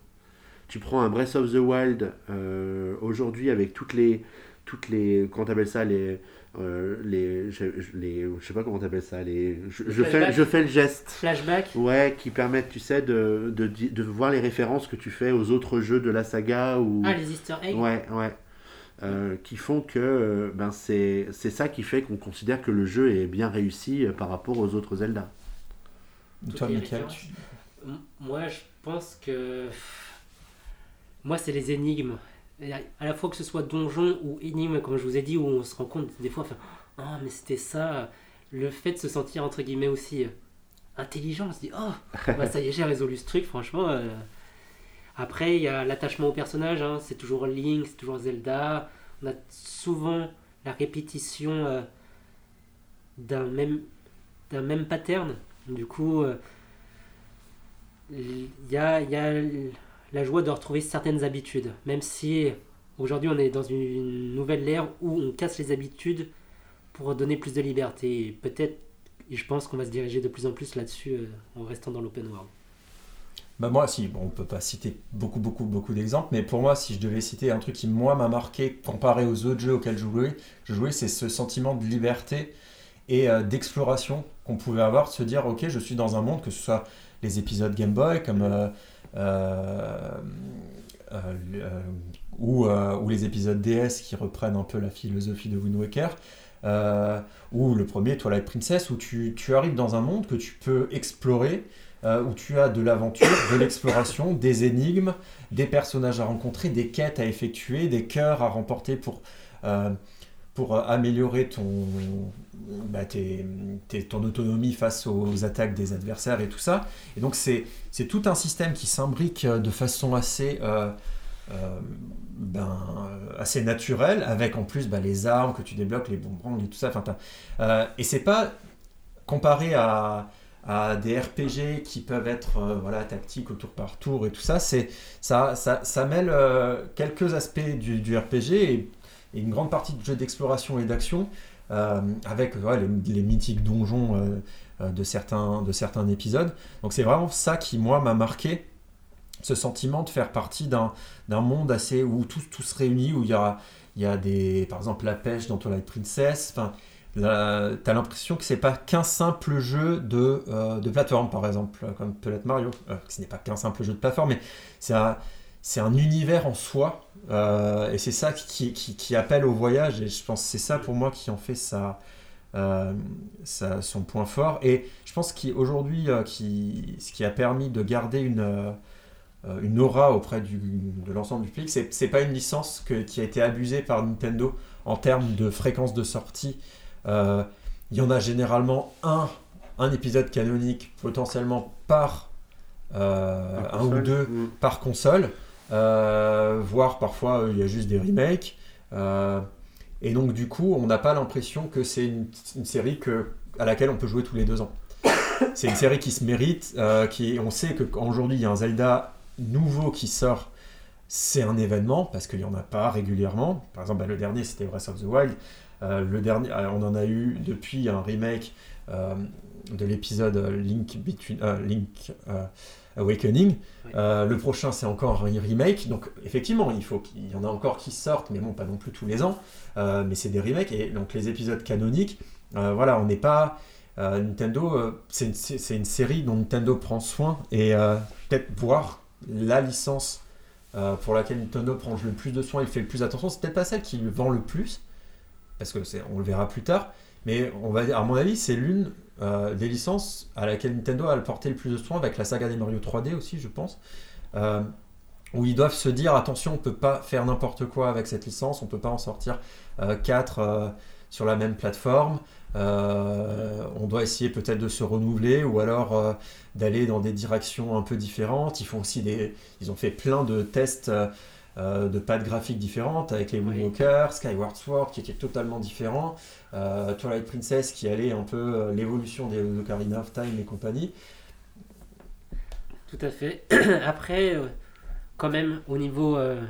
Tu prends un Breath of the Wild euh, aujourd'hui avec toutes les toutes les comment t'appelles ça les euh, les je, les je sais pas comment t'appelles ça les je, je fais je fais le geste Flashback ouais qui permettent tu sais de, de, de voir les références que tu fais aux autres jeux de la saga ou Ah, les easter eggs Ouais, ouais. Euh, qui font que euh, ben c'est c'est ça qui fait qu'on considère que le jeu est bien réussi par rapport aux autres Zelda. Toutes Toi, Michael, tu- Moi, je pense que. Moi, c'est les énigmes. À la fois que ce soit donjon ou énigme, comme je vous ai dit, où on se rend compte des fois, enfin, ah, mais c'était ça. le fait de se sentir entre guillemets aussi euh, intelligent, on se dit oh bah, ça y est j'ai résolu ce truc franchement. euh. Après il y a l'attachement au personnage, hein, c'est toujours Link, c'est toujours Zelda. On a souvent la répétition euh, d'un même même pattern. Du coup il y a, il y a la joie de retrouver certaines habitudes, même si aujourd'hui on est dans une nouvelle ère où on casse les habitudes pour donner plus de liberté. Peut-être, je pense qu'on va se diriger de plus en plus là-dessus euh, en restant dans l'open world. Bah moi, si, bon, on peut pas citer beaucoup, beaucoup, beaucoup d'exemples, mais pour moi, si je devais citer un truc qui, moi, m'a marqué comparé aux autres jeux auxquels je jouais, c'est ce sentiment de liberté et euh, d'exploration qu'on pouvait avoir, de se dire, ok, je suis dans un monde, que ce soit les épisodes Game Boy, comme... euh, ou, euh, ou les épisodes DS qui reprennent un peu la philosophie de Wind Waker, euh, ou le premier Twilight Princess, où tu, arrives dans un monde que tu peux explorer, euh, où tu as de l'aventure, de l'exploration, des énigmes, des personnages à rencontrer, des quêtes à effectuer, des cœurs à remporter pour, euh, pour améliorer ton, bah, ton autonomie face aux attaques des adversaires et tout ça. Et donc c'est tout un système qui s'imbrique de façon assez... euh, euh, ben, euh, assez naturelle, avec en plus bah, les armes que tu débloques, les bonbons et tout ça. Enfin, euh, et c'est pas comparé à, à des RPG qui peuvent être euh, voilà, tactiques au tour par tour et tout ça, ça, ça, mêle euh, quelques aspects du, RPG et une grande partie de jeu d'exploration et d'action euh, avec les, mythiques donjons euh, euh, de, certains, de certains épisodes. Donc c'est vraiment ça qui, moi, m'a marqué, ce sentiment de faire partie d'un monde assez où tout, se réunit, où il y a, des, par exemple la pêche dans Twilight Princess. Enfin, t'as l'impression que c'est pas qu'un simple jeu de, plateforme, par exemple, comme peut l'être Mario. Euh, ce n'est pas qu'un simple jeu de plateforme, mais c'est un univers en soi. Euh, et c'est ça qui, qui, qui appelle au voyage. Et je pense que c'est ça pour moi qui en fait sa, euh, sa- son point fort. Et je pense qu'aujourd'hui, euh, qui, ce qui a permis de garder une, une aura auprès du, de l'ensemble du public, c'est pas une licence que- qui a été abusée par Nintendo en termes de fréquence de sortie. Il y en a généralement un, un épisode canonique potentiellement par euh, un ou console. deux Mm. par console, voire parfois euh, il y a juste des remakes. Euh, et donc du coup, on n'a pas l'impression que c'est une, une série que, à laquelle on peut jouer tous les deux ans. C'est une série qui se mérite, euh, qui, on sait qu'aujourd'hui il y a un Zelda nouveau qui sort, c'est un événement parce qu'il n'y en a pas régulièrement. Par exemple, bah, le dernier c'était Breath of the Wild. Euh, le dernier, euh, on en a eu depuis un remake euh, de l'épisode Link, Between, euh, Link euh, Awakening. Euh, le prochain, c'est encore un remake. Donc, effectivement, il faut qu'il y en a encore qui sortent, mais bon, pas non plus tous les ans. Euh, mais c'est des remakes. Et donc, les épisodes canoniques, euh, voilà, on n'est pas. Nintendo, c'est une, série dont Nintendo prend soin. Et peut-être voir la licence pour laquelle Nintendo prend le plus de soin et fait le plus attention, c'est peut-être pas celle qui le vend le plus. Parce que on le verra plus tard. Mais on va à mon avis, c'est l'une euh, des licences à laquelle Nintendo a porté le plus de soin, avec la saga des Mario 3D aussi, je pense. Euh, où ils doivent se dire attention, on peut pas faire n'importe quoi avec cette licence, on peut pas en sortir 4 sur la même plateforme. Euh, on doit essayer peut-être de se renouveler ou alors euh, d'aller dans des directions un peu différentes. Ils font aussi des, ils ont fait plein de tests euh, de pattes graphiques différentes avec les Oui. Moonwalker, Skyward Sword qui était totalement différent, euh, Twilight Princess qui allait un peu euh, l'évolution des Ocarina of Time et compagnie. Tout à fait. Après, euh, quand même, au niveau euh,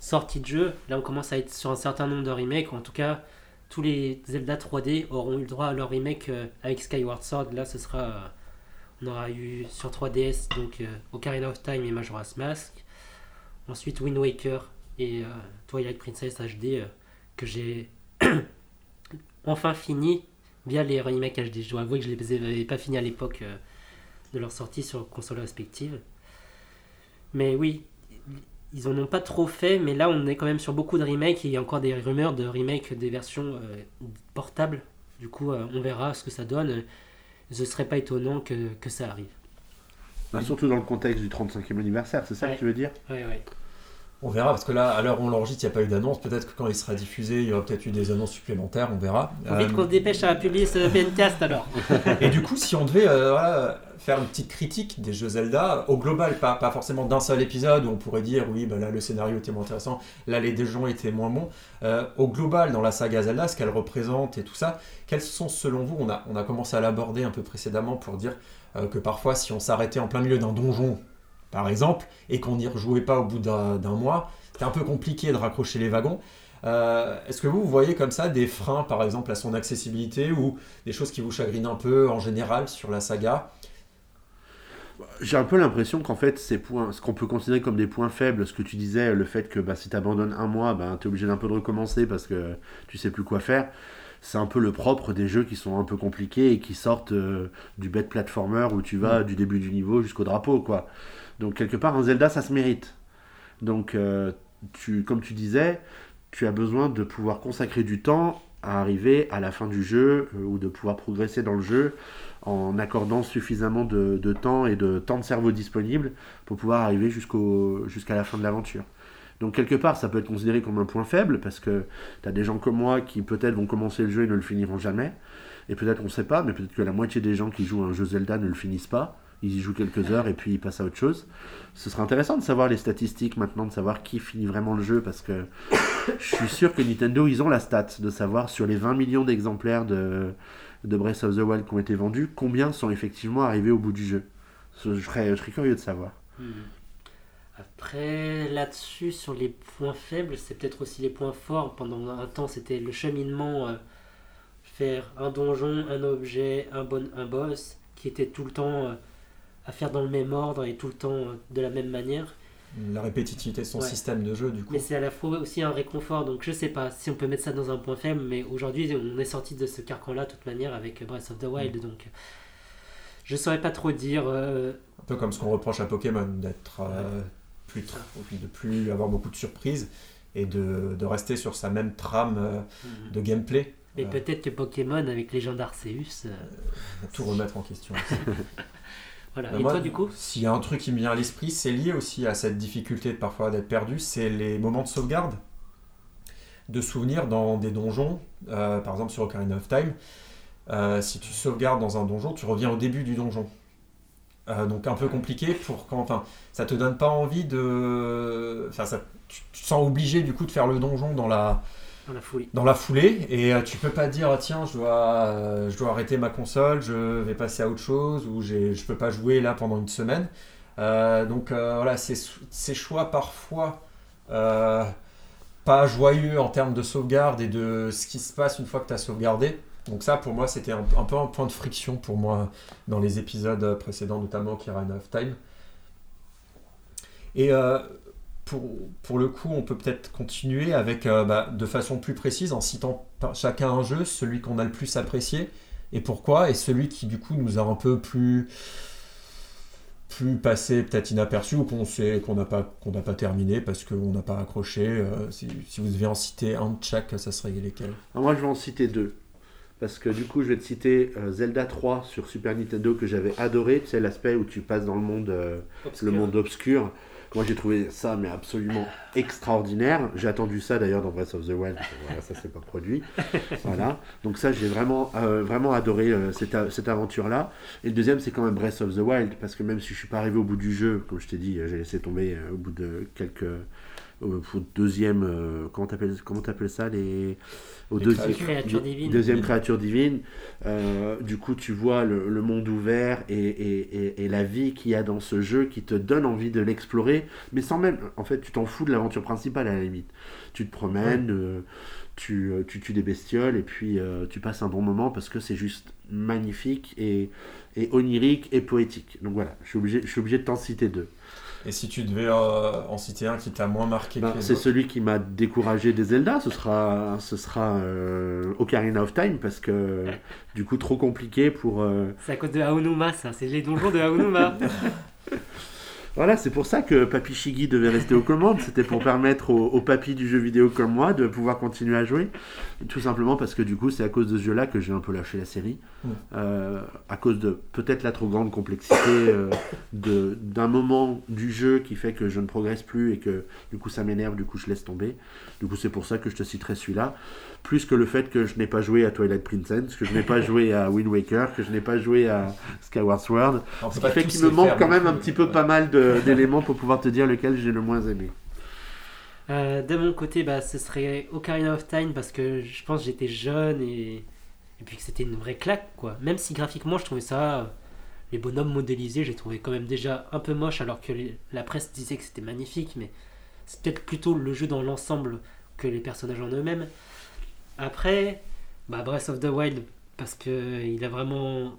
sortie de jeu, là on commence à être sur un certain nombre de remakes. En tout cas, tous les Zelda 3D auront eu le droit à leur remake avec Skyward Sword. Là, ce sera. on aura eu sur 3DS donc Ocarina of Time et Majora's Mask. Ensuite, Wind Waker et euh, Twilight Princess HD euh, que j'ai enfin fini via les remakes HD. Je dois avouer que je les avais pas fini à l'époque. euh, de leur sortie sur consoles respectives. Mais oui, ils en ont pas trop fait, mais là on est quand même sur beaucoup de remakes et il y a encore des rumeurs de remake des versions euh, portables. Du coup, euh, on verra ce que ça donne. Ce serait pas étonnant que, que ça arrive. Bah, surtout dans le contexte du 35e anniversaire, c'est ça Ouais. que tu veux dire? Ouais, ouais. On verra, parce que là, à l'heure où on l'enregistre, il n'y a pas eu d'annonce. Peut-être que quand il sera diffusé, il y aura peut-être eu des annonces supplémentaires, on verra. Faut vite Euh, qu'on se dépêche à publier ce PNcast alors. et du coup, si on devait euh, voilà, faire une petite critique des jeux Zelda, au global, pas, pas forcément d'un seul épisode où on pourrait dire oui, bah là le scénario était moins intéressant, là les déjons étaient moins bons. Euh, au global, dans la saga Zelda, ce qu'elle représente et tout ça, quels sont selon vous, on a, on a commencé à l'aborder un peu précédemment pour dire que parfois, si on s'arrêtait en plein milieu d'un donjon, par exemple, et qu'on n'y rejouait pas au bout d'un mois, c'était un peu compliqué de raccrocher les wagons. Euh, Est-ce que vous, vous voyez comme ça des freins, par exemple, à son accessibilité ou des choses qui vous chagrinent un peu en général sur la saga? J'ai un peu l'impression qu'en fait, ces points, ce qu'on peut considérer comme des points faibles, ce que tu disais, le fait que bah, si tu abandonnes un mois, bah, tu es obligé d'un peu de recommencer parce que tu sais plus quoi faire, c'est un peu le propre des jeux qui sont un peu compliqués et qui sortent euh, du bête platformer où tu vas du début du niveau jusqu'au drapeau. quoi. Donc, quelque part, un Zelda, ça se mérite. Donc, euh, tu, comme tu disais, tu as besoin de pouvoir consacrer du temps à arriver à la fin du jeu euh, ou de pouvoir progresser dans le jeu en accordant suffisamment de, temps et de temps de cerveau disponible pour pouvoir arriver jusqu'à la fin de l'aventure. Donc quelque part, ça peut être considéré comme un point faible parce que tu as des gens comme moi qui peut-être vont commencer le jeu et ne le finiront jamais. Et peut-être, on ne sait pas, mais peut-être que la moitié des gens qui jouent à un jeu Zelda ne le finissent pas. Ils y jouent quelques heures et puis ils passent à autre chose. Ce serait intéressant de savoir les statistiques maintenant, de savoir qui finit vraiment le jeu parce que je suis sûr que Nintendo, ils ont la stat de savoir sur les 20 millions d'exemplaires de, de Breath of the Wild qui ont été vendus, combien sont effectivement arrivés au bout du jeu. Je serais, curieux de savoir. Hmm. Après, là-dessus, sur les points faibles, c'est peut-être aussi les points forts. Pendant un temps, c'était le cheminement, euh, faire un donjon, un objet, un, bon, boss, qui était tout le temps euh, à faire dans le même ordre et tout le temps euh, de la même manière. La répétitivité de son Ouais. système de jeu, du coup. Mais c'est à la fois aussi un réconfort, donc je sais pas si on peut mettre ça dans un point faible, mais aujourd'hui, on est sorti de ce carcan-là, de toute manière, avec Breath of the Wild, donc je saurais pas trop dire. euh, Un peu comme ce qu'on reproche à Pokémon, d'être euh, plus de plus avoir beaucoup de surprises et de, de rester sur sa même trame euh, de gameplay, Mais Euh. peut-être que Pokémon, avec Légende Arceus, euh, tout remettre en question. voilà. Et moi, toi, du coup S'il y a un truc qui me vient à l'esprit, c'est lié aussi à cette difficulté de parfois d'être perdu, c'est les moments de sauvegarde, de souvenirs dans des donjons, euh, par exemple sur Ocarina of Time. Euh, si tu sauvegardes dans un donjon, tu reviens au début du donjon. Euh, donc un peu compliqué pour quand, enfin, ça te donne pas envie de, enfin, ça, tu, tu te sens obligé du coup de faire le donjon dans la, dans la foulée. dans la foulée et euh, tu peux pas dire ah, tiens je dois euh, je dois arrêter ma console je vais passer à autre chose ou je peux pas jouer là pendant une semaine. Euh, donc voilà ces, choix parfois pas joyeux en termes de sauvegarde et de ce qui se passe une fois que tu as sauvegardé. Donc ça pour moi c'était un, peu un point de friction pour moi dans les épisodes précédents notamment Ocarina of Time. Et pour, pour le coup, on peut peut-être continuer avec, euh, bah, de façon plus précise, en citant chacun un jeu, celui qu'on a le plus apprécié, et pourquoi, et celui qui du coup nous a un peu plus, plus passé peut-être inaperçu, ou qu'on sait qu'on n'a pas, qu'on n'a pas terminé parce qu'on n'a pas accroché. euh, si, si vous deviez en citer un de chaque, ça serait lesquels? Alors moi, je vais en citer deux. Parce que du coup, je vais te citer euh, Zelda 3 sur Super Nintendo que j'avais adoré. Tu sais, l'aspect où tu passes dans le monde, euh, le monde obscur. Moi, j'ai trouvé ça mais absolument extraordinaire. J'ai attendu ça d'ailleurs dans Breath of the Wild. Voilà, ça s'est pas produit. Voilà. Donc ça, j'ai vraiment, euh, vraiment adoré euh, cette, a- cette aventure-là. Et le deuxième, c'est quand même Breath of the Wild. Parce que même si je suis pas arrivé au bout du jeu, comme je t'ai dit, euh, j'ai laissé tomber euh, au bout de quelques... Au au deuxième... euh, comment t'appelles comment t'appelles ça les, au Les deuxième, créatures divines. Deuxième Divine. créature divine. Euh, du coup, tu vois le, le monde ouvert et, et- et- et la vie qu'il y a dans ce jeu qui te donne envie de l'explorer, mais sans même. En fait, tu t'en fous de l'aventure principale à la limite. Tu te promènes, euh, tu, euh, tu tues des bestioles et puis euh, tu passes un bon moment parce que c'est juste magnifique et, et onirique et poétique. Donc voilà, je suis obligé, je suis obligé de t'en citer deux. Et si tu devais euh, en citer un qui t'a moins marqué Ben, c'est celui qui m'a découragé des Zelda, ce sera, ce sera euh, Ocarina of Time parce que du coup trop compliqué pour. euh, C'est à cause de Aonuma, ça. C'est les donjons de Aonuma. Voilà, c'est pour ça que Papy Shigi devait rester aux commandes. C'était pour permettre aux, aux papis du jeu vidéo comme moi de pouvoir continuer à jouer. Tout simplement parce que du coup, c'est à cause de ce jeu-là que j'ai un peu lâché la série. Ouais. Euh, à cause de peut-être la trop grande complexité euh, de- d'un moment du jeu qui fait que je ne progresse plus et que du coup ça m'énerve, du coup je laisse tomber. Du coup, c'est pour ça que je te citerai celui-là. Plus que le fait que je n'ai pas joué à Twilight Princess, que je n'ai pas joué à Wind Waker, que je n'ai pas joué à Skyward Sword. On Ce qui fait qu'il me manque quand même un petit peu Ouais. pas mal de- d'éléments pour pouvoir te dire lequel j'ai le moins aimé. Euh, de mon côté, bah, ce serait Ocarina of Time parce que je pense que j'étais jeune et... et puis que c'était une vraie claque. quoi. Même si graphiquement, je trouvais ça. euh, Les bonhommes modélisés, j'ai trouvé quand même déjà un peu moche alors que la presse disait que c'était magnifique. Mais c'est peut-être plutôt le jeu dans l'ensemble que les personnages en eux-mêmes. Après, bah, Breath of the Wild parce que il a vraiment.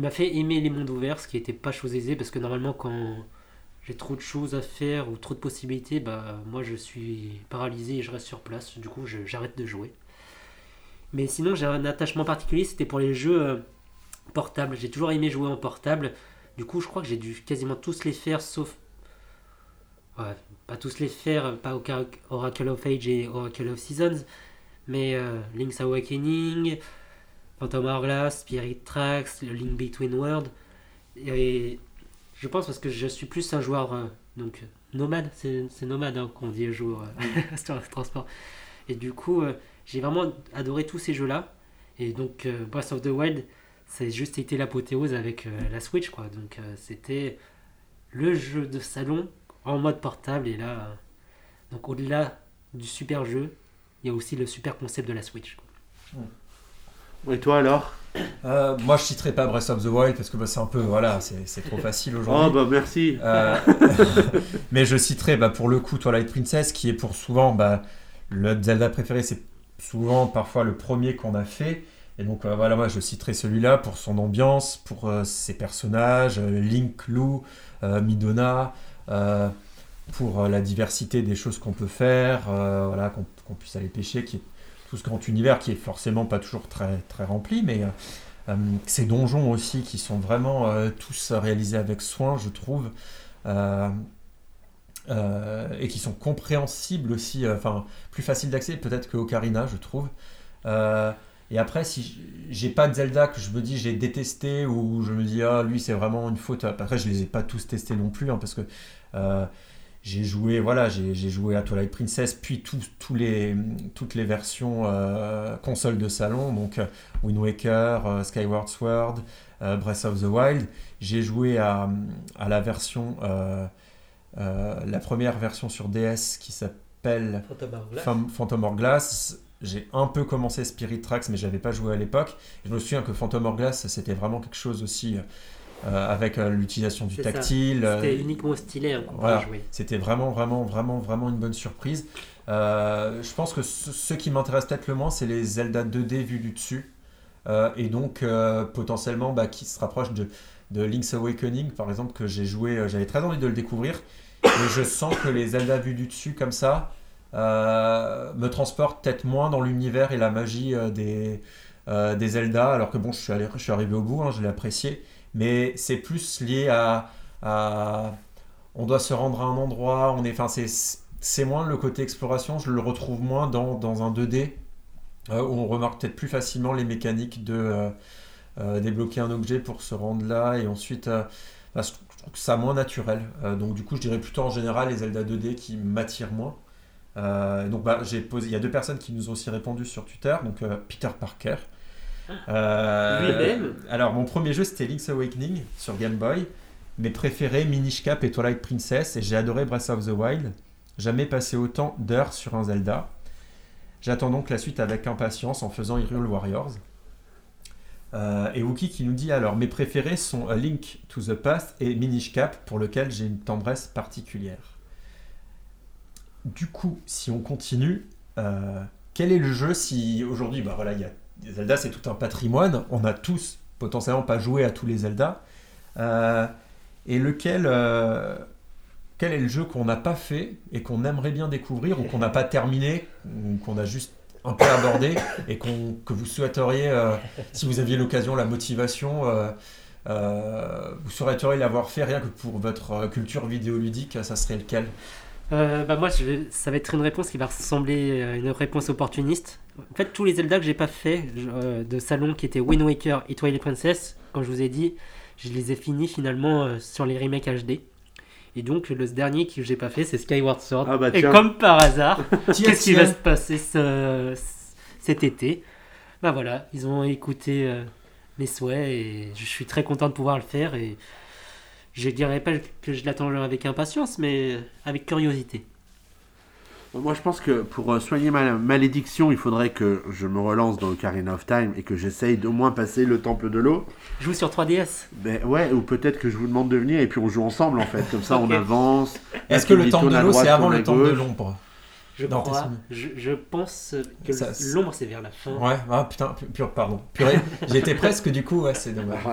Il m'a fait aimer les mondes ouverts, ce qui n'était pas chose aisée parce que normalement, quand j'ai trop de choses à faire ou trop de possibilités, bah moi je suis paralysé et je reste sur place. Du coup, j'arrête de jouer. Mais sinon, j'ai un attachement particulier, c'était pour les jeux euh, portables. J'ai toujours aimé jouer en portable. Du coup, je crois que j'ai dû quasiment tous les faire, sauf. Ouais, pas tous les faire, pas Oracle of Age et Oracle of Seasons, mais euh, Link's Awakening, Phantom Hourglass, Spirit Tracks, le Link Between Worlds. Et je pense parce que je suis plus un joueur euh, donc nomade, c'est c'est nomade hein, qu'on dit joueur euh, sur le transport. Et du coup, euh, j'ai vraiment adoré tous ces jeux-là. Et donc euh, Breath of the Wild, ça a juste été l'apothéose avec la Switch, quoi. Donc c'était le jeu de salon en mode portable. Et là, donc au-delà du super jeu, il y a aussi le super concept de la Switch. quoi. Et toi alors Euh, moi, je citerai pas Breath of the Wild parce que bah, c'est un peu, voilà, c'est trop facile Oh aujourd'hui. bah merci. Euh, mais je citerai bah, pour le coup Twilight Princess qui est pour souvent bah, le Zelda préféré, c'est souvent parfois le premier qu'on a fait. Et donc euh, voilà, moi je citerai celui-là pour son ambiance, pour ses personnages, Link, Lou, Midona, pour la diversité des choses qu'on peut faire, voilà, qu'on qu'on puisse aller pêcher, qui est tout ce grand univers qui est forcément pas toujours très, très rempli, mais euh, euh, ces donjons aussi qui sont vraiment euh, tous réalisés avec soin, je trouve. Et qui sont compréhensibles aussi, enfin plus faciles d'accès peut-être que Ocarina, je trouve. Et après, si j'ai pas de Zelda que je me dis j'ai détesté ou je me dis ah lui c'est vraiment une faute. Après, je les ai pas tous testés non plus hein, parce que j'ai joué voilà j'ai joué à Twilight Princess puis tous tous les toutes les versions euh, console de salon donc euh, Wind Waker, euh, Skyward Sword, euh, Breath of the Wild. J'ai joué à, à la version la première version sur DS qui s'appelle Phantom Hourglass. J'ai un peu commencé Spirit Tracks, mais j'avais pas joué à l'époque. Je me souviens que Phantom Hourglass, c'était vraiment quelque chose aussi euh, avec euh, l'utilisation du tactile. C'était euh, uniquement stylé hein, voilà. c'était vraiment, vraiment, vraiment, vraiment une bonne surprise. Je pense que ce, ce qui m'intéresse peut-être le moins, c'est les Zelda 2D vus du dessus. Et donc, potentiellement, bah, qui se rapprochent de, de Link's Awakening, par exemple, que j'ai joué, j'avais très envie de le découvrir. Et je sens que les Zelda vus du dessus, comme ça, euh, me transportent peut-être moins dans l'univers et la magie euh, des, euh, des Zelda. Alors que bon, je suis, allé- je suis arrivé au bout, hein, je l'ai apprécié. Mais c'est plus lié à, on doit se rendre à un endroit, on est, enfin, c'est, moins le côté exploration, je le retrouve moins dans, dans un 2D, euh, où on remarque peut-être plus facilement les mécaniques de euh, euh, débloquer un objet pour se rendre là, et ensuite, euh, bah, je trouve ça moins naturel. Donc du coup, je dirais plutôt en général les Zelda 2D qui m'attirent moins. Donc bah, j'ai posé, il y a deux personnes qui nous ont aussi répondu sur Twitter, donc Peter Parker. Euh, Lui-même alors mon premier jeu c'était Link's Awakening sur Game Boy. Mes préférés Minish Cap et Twilight Princess et j'ai adoré Breath of the Wild. Jamais passé autant d'heures sur un Zelda. J'attends donc la suite avec impatience en faisant Hyrule Warriors. Euh, et Wookie qui nous dit alors mes préférés sont A Link to the Past et Minish Cap pour lequel j'ai une tendresse particulière. Du coup, si on continue, euh, quel est le jeu si aujourd'hui, bah voilà, il y a Zelda, c'est tout un patrimoine. On a tous potentiellement pas joué à tous les Zelda. Euh, et lequel, euh, quel est le jeu qu'on n'a pas fait et qu'on aimerait bien découvrir ou qu'on n'a pas terminé ou qu'on a juste un peu abordé et que vous souhaiteriez, euh, si vous aviez l'occasion, la motivation, vous souhaiteriez l'avoir fait rien que pour votre culture vidéoludique, ça serait lequel? Bah moi, je ça va être une réponse qui va ressembler à une réponse opportuniste. En fait, tous les Zelda que j'ai pas fait euh, de salon qui étaient Wind Waker et Twilight Princess, comme je vous ai dit, je les ai finis finalement euh, sur les remakes HD. Et donc, le dernier que j'ai pas fait, c'est Skyward Sword. Ah bah et comme par hasard, qu'est-ce qui va se passer ce- cet été? Bah voilà, ils ont écouté euh, mes souhaits et je suis très content de pouvoir le faire. Et je dirais pas que je l'attends avec impatience, mais avec curiosité. Moi, je pense que pour euh, soigner ma malédiction, il faudrait que je me relance dans Ocarina of Time et que j'essaye d'au moins passer le temple de l'eau. Je joue sur 3DS. Ben ouais, ou peut-être que je vous demande de venir et puis on joue ensemble en fait. Comme ça, on avance. Est-ce que le temple de l'eau, c'est avant le temple de. Je l'ombre Non, crois. Je, je pense que l'ombre c'est vers la fin. Ouais, ah putain, pu- pur, pardon. Purée, j'étais presque du coup, ouais, c'est dommage.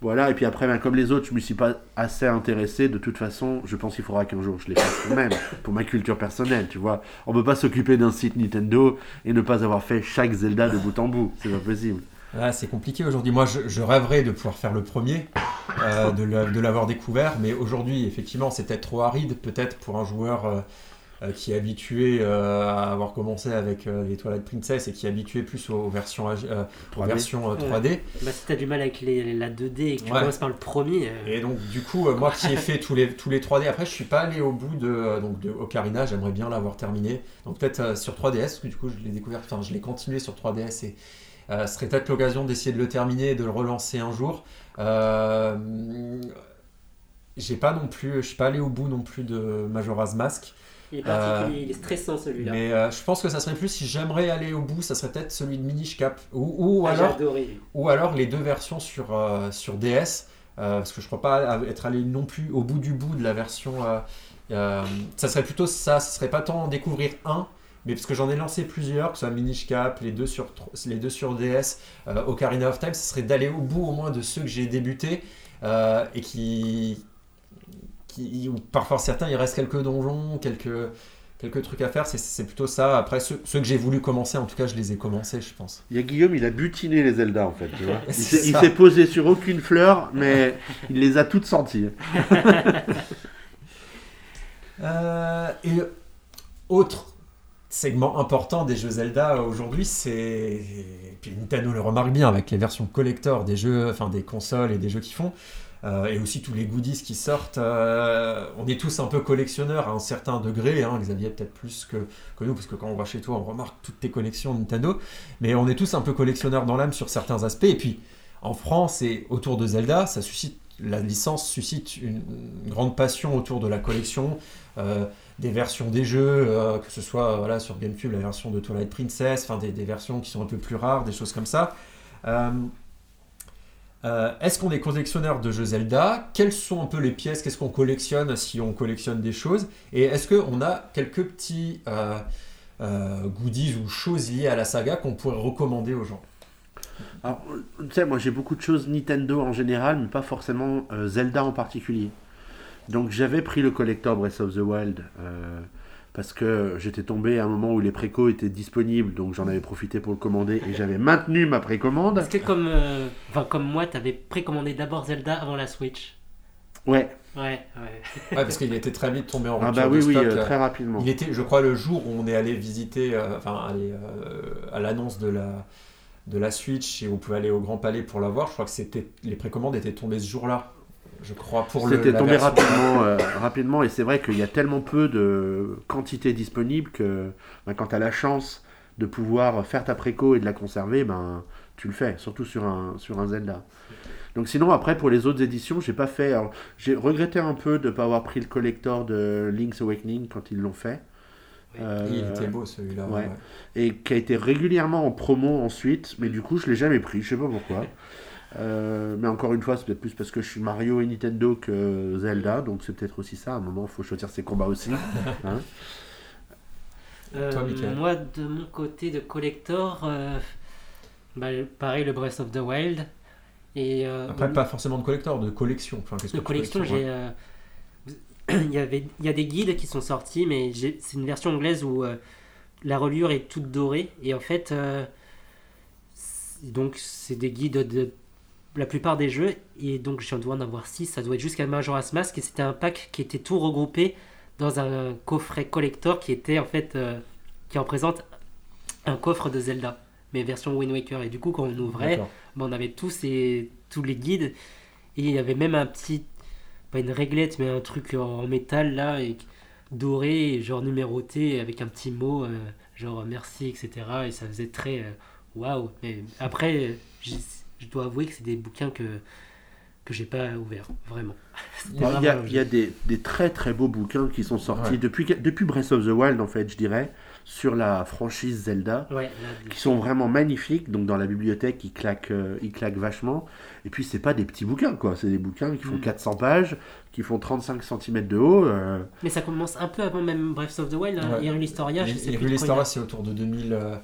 Voilà, et puis après, ben, comme les autres, je me suis pas assez intéressé. De toute façon, je pense qu'il faudra qu'un jour je les fasse quand même, pour ma culture personnelle, tu vois. On peut pas s'occuper d'un site Nintendo et ne pas avoir fait chaque Zelda de bout en bout. C'est pas possible. Là, c'est compliqué aujourd'hui. Moi, je, je rêverais de pouvoir faire le premier, euh, de l'avoir découvert, mais aujourd'hui, effectivement, c'est peut-être trop aride, peut-être pour un joueur euh, qui est habitué euh, à avoir commencé avec euh, les Twilight Princess et qui est habitué plus aux versions, ag- euh, aux 3D. versions euh, 3D. Bah, si t'as du mal avec les, la 2D et que tu Ouais. commences par le premier, euh, Et donc, du coup, euh, moi qui ai fait tous les, tous les 3D, après, je suis pas allé au bout de, euh, donc, de Ocarina, j'aimerais bien l'avoir terminé. Donc, peut-être euh, sur 3DS, parce que du coup, je l'ai découvert, enfin, je l'ai continué sur 3DS et euh, ce serait peut-être l'occasion d'essayer de le terminer et de le relancer un jour. Euh, j'ai pas non plus, je suis pas allé au bout non plus de Majora's Mask. Il est particulier, il est stressant celui-là. Mais euh, je pense que ça serait plus si j'aimerais aller au bout, ça serait peut-être celui de Minish Cap. Ou, ou Ah, alors adoré. ou alors les deux versions sur, euh, sur DS, euh, parce que je crois pas être allé non plus au bout du bout de la version. euh, euh, ça serait plutôt ça, ce serait pas tant en découvrir un, mais parce que j'en ai lancé plusieurs, que ce soit Minish Cap, les deux sur, les deux sur DS, euh, Ocarina of Time, ce serait d'aller au bout au moins de ceux que j'ai débutés euh, et qui, qui. où Parfois certains, il reste quelques donjons, quelques. Quelques trucs à faire, c'est- plutôt ça. Après, ceux, ceux que j'ai voulu commencer, en tout cas, je les ai commencés, je pense. Il y a Guillaume, il a butiné les Zelda en fait. Tu vois. Il s'est posé sur aucune fleur, mais il les a toutes senties. Euh, et autre segment important des jeux Zelda aujourd'hui, c'est puis Nintendo le remarque bien avec les versions collector des jeux, enfin des consoles et des jeux qu'ils font, euh, et aussi tous les goodies qui sortent. euh, on est tous un peu collectionneurs à un certain degré, hein, Xavier peut-être plus que, que nous, parce que quand on va chez toi, on remarque toutes tes collections Nintendo, mais on est tous un peu collectionneurs dans l'âme sur certains aspects. Et puis en France et autour de Zelda, ça suscite la licence suscite une, grande passion autour de la collection, euh, des versions des jeux, que ce soit voilà, sur GameCube la version de Twilight Princess, enfin des versions qui sont un peu plus rares, des choses comme ça. Euh, Est-ce qu'on est collectionneur de jeux Zelda? Quelles sont un peu les pièces Qu'est-ce qu'on collectionne si on collectionne des choses? Et est-ce qu'on a quelques petits euh, euh, goodies ou choses liées à la saga qu'on pourrait recommander aux gens? Alors, tu sais, moi j'ai beaucoup de choses Nintendo en général, mais pas forcément Zelda en particulier. Donc j'avais pris le collector Breath of the Wild parce que j'étais tombé à un moment où les précos étaient disponibles, donc j'en avais profité pour le commander et j'avais maintenu ma précommande. Est-ce que comme, euh, enfin, comme moi, t'avais précommandé d'abord Zelda avant la Switch? Ouais, Ouais, ouais. Ouais, parce qu'il était très vite tombé en ah rupture bah oui, de oui, stock. euh, euh, très rapidement. Il était, je crois, le jour où on est allé visiter, euh, enfin, aller euh, à l'annonce de la, de la Switch et on pouvait aller au Grand Palais pour la voir. Je crois que c'était, les précommandes étaient tombées ce jour-là, je crois, pour le. C'était tombé version- rapidement, euh, rapidement et c'est vrai qu'il y a tellement peu de quantité disponible que bah, quand tu as la chance de pouvoir faire ta préco et de la conserver, ben, tu le fais, surtout sur un, sur un Zelda. Donc sinon, après, pour les autres éditions, j'ai pas fait... J'ai regretté un peu de ne pas avoir pris le collector de Link's Awakening quand ils l'ont fait. Euh, Il était beau celui-là. ouais. ouais. et qui a été régulièrement en promo ensuite, mais du coup je l'ai jamais pris, je sais pas pourquoi. Euh, mais encore une fois, c'est peut-être plus parce que je suis Mario et Nintendo que Zelda, donc c'est peut-être aussi ça. À un moment, il faut choisir ses combats aussi. hein. Euh, Toi, moi, de mon côté de collector, euh, bah, pareil, le Breath of the Wild. Et euh, Après, pas forcément de collector, de collection. Enfin, de que collection, j'ai. euh, il, y avait, il y a des guides qui sont sortis, mais c'est une version anglaise où euh, la reliure est toute dorée. Et en fait, euh, donc c'est des guides de la plupart des jeux. Et donc je dois en avoir 6, ça doit être jusqu'à Majora's Mask. Et c'était un pack qui était tout regroupé dans un coffret collector qui était en fait. euh, qui représente un coffre de Zelda, mais version Wind Waker. Et du coup, quand on ouvrait, ben, on avait tous, ces, tous les guides. Et il y avait même un petit. Pas une réglette, mais un truc en métal là, et, doré, et genre numéroté, avec un petit mot, euh, genre merci, etc. Et ça faisait très. euh, Waouh! Mais après, j'ai- je dois avouer que c'est des bouquins que, que j'ai pas ouverts, vraiment. Il y a, y a des, des très très beaux bouquins qui sont sortis Ouais. depuis, depuis Breath of the Wild, en fait, je dirais, sur la franchise Zelda, Ouais, là, qui sont vraiment magnifiques. Donc dans la bibliothèque, ils claquent, euh, ils claquent vachement. Et puis, c'est pas des petits bouquins, quoi. C'est des bouquins qui font Mm. 400 pages, qui font 35 cm de haut. euh, Mais ça commence un peu avant même Breath of the Wild, hein. Ouais. Hyrule Historia, je sais plus a- c'est autour de 2000. euh,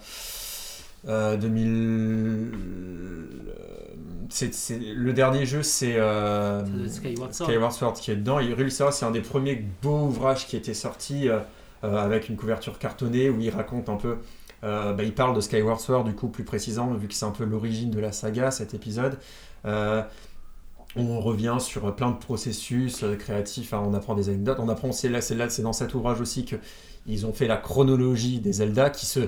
euh, 2000. euh, c'est, c'est- le dernier jeu, c'est euh, Skyward Sword. Skyward Sword qui est dedans. Hyrule Historia, c'est un des premiers beaux ouvrages qui était sorti euh, euh, avec une couverture cartonnée où il raconte un peu. euh, bah, il parle de Skyward Sword, du coup, plus précisément, vu que c'est un peu l'origine de la saga, cet épisode. Euh, on revient sur plein de processus euh, créatifs, hein, on apprend des anecdotes, on apprend aussi là, c'est là, c'est dans cet ouvrage aussi que ils ont fait la chronologie des Zelda qui se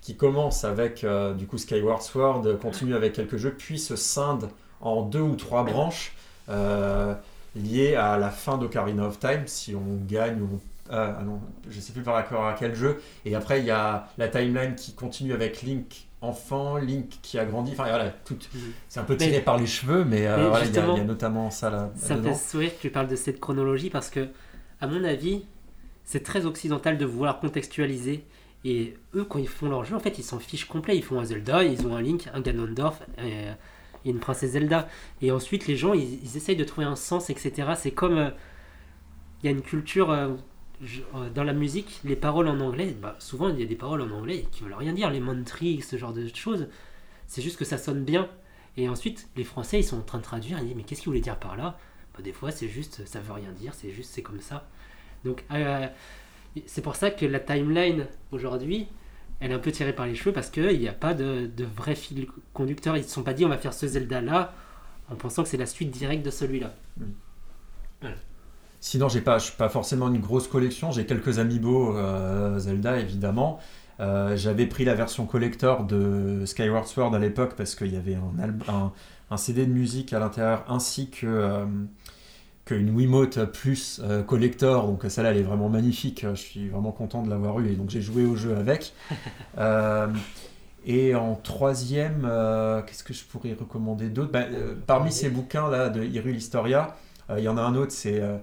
qui commence avec euh, du coup Skyward Sword, euh, continue avec quelques jeux, puis se scinde en deux ou trois branches euh, liées à la fin d'Ocarina of Time, si on gagne ou on- ah, non, je sais plus par rapport à quel jeu. Et après il y a la timeline qui continue avec Link enfant, Link qui a grandi. Enfin voilà, tout, c'est un peu tiré Mais- par les cheveux, mais, euh, voilà, il y, a- y notamment ça là. Ça me dedans. fait sourire que tu parles de cette chronologie parce que, à mon avis, c'est très occidental de vouloir contextualiser. Et eux, quand ils font leur jeu, en fait, ils s'en fichent complet. Ils font un Zelda, ils ont un Link, un Ganondorf et, et une princesse Zelda. Et ensuite, les gens, ils, essayent de trouver un sens, etc. C'est comme. euh, Il y a une culture. euh, euh, dans la musique, les paroles en anglais, bah, souvent il y a des paroles en anglais qui veulent rien dire, les mantries, ce genre de choses. C'est juste que ça sonne bien. Et ensuite, les Français, ils sont en train de traduire. Ils disent, mais qu'est-ce qu'il voulait dire par là? Bah, Des fois, c'est juste, ça veut rien dire, c'est juste, c'est comme ça. Donc, euh, c'est pour ça que la timeline aujourd'hui, elle est un peu tirée par les cheveux parce qu'il n'y a pas de, de vrai fil conducteur. Ils ne se sont pas dit, on va faire ce Zelda-là en pensant que c'est la suite directe de celui-là. Sinon, j'ai pas, je suis pas forcément une grosse collection. J'ai quelques amiibo euh, Zelda, évidemment. Euh, J'avais pris la version collector de Skyward Sword à l'époque parce qu'il y avait un, alb- un, un CD de musique à l'intérieur ainsi que euh, qu'une Wiimote plus euh, collector. Donc celle-là, elle est vraiment magnifique. Je suis vraiment content de l'avoir eu et donc j'ai joué au jeu avec. Euh, et en troisième, euh, qu'est-ce que je pourrais recommander d'autre? Bah, euh, Parmi ces bouquins-là de Hyrule Historia, euh, il y en a un autre, c'est euh,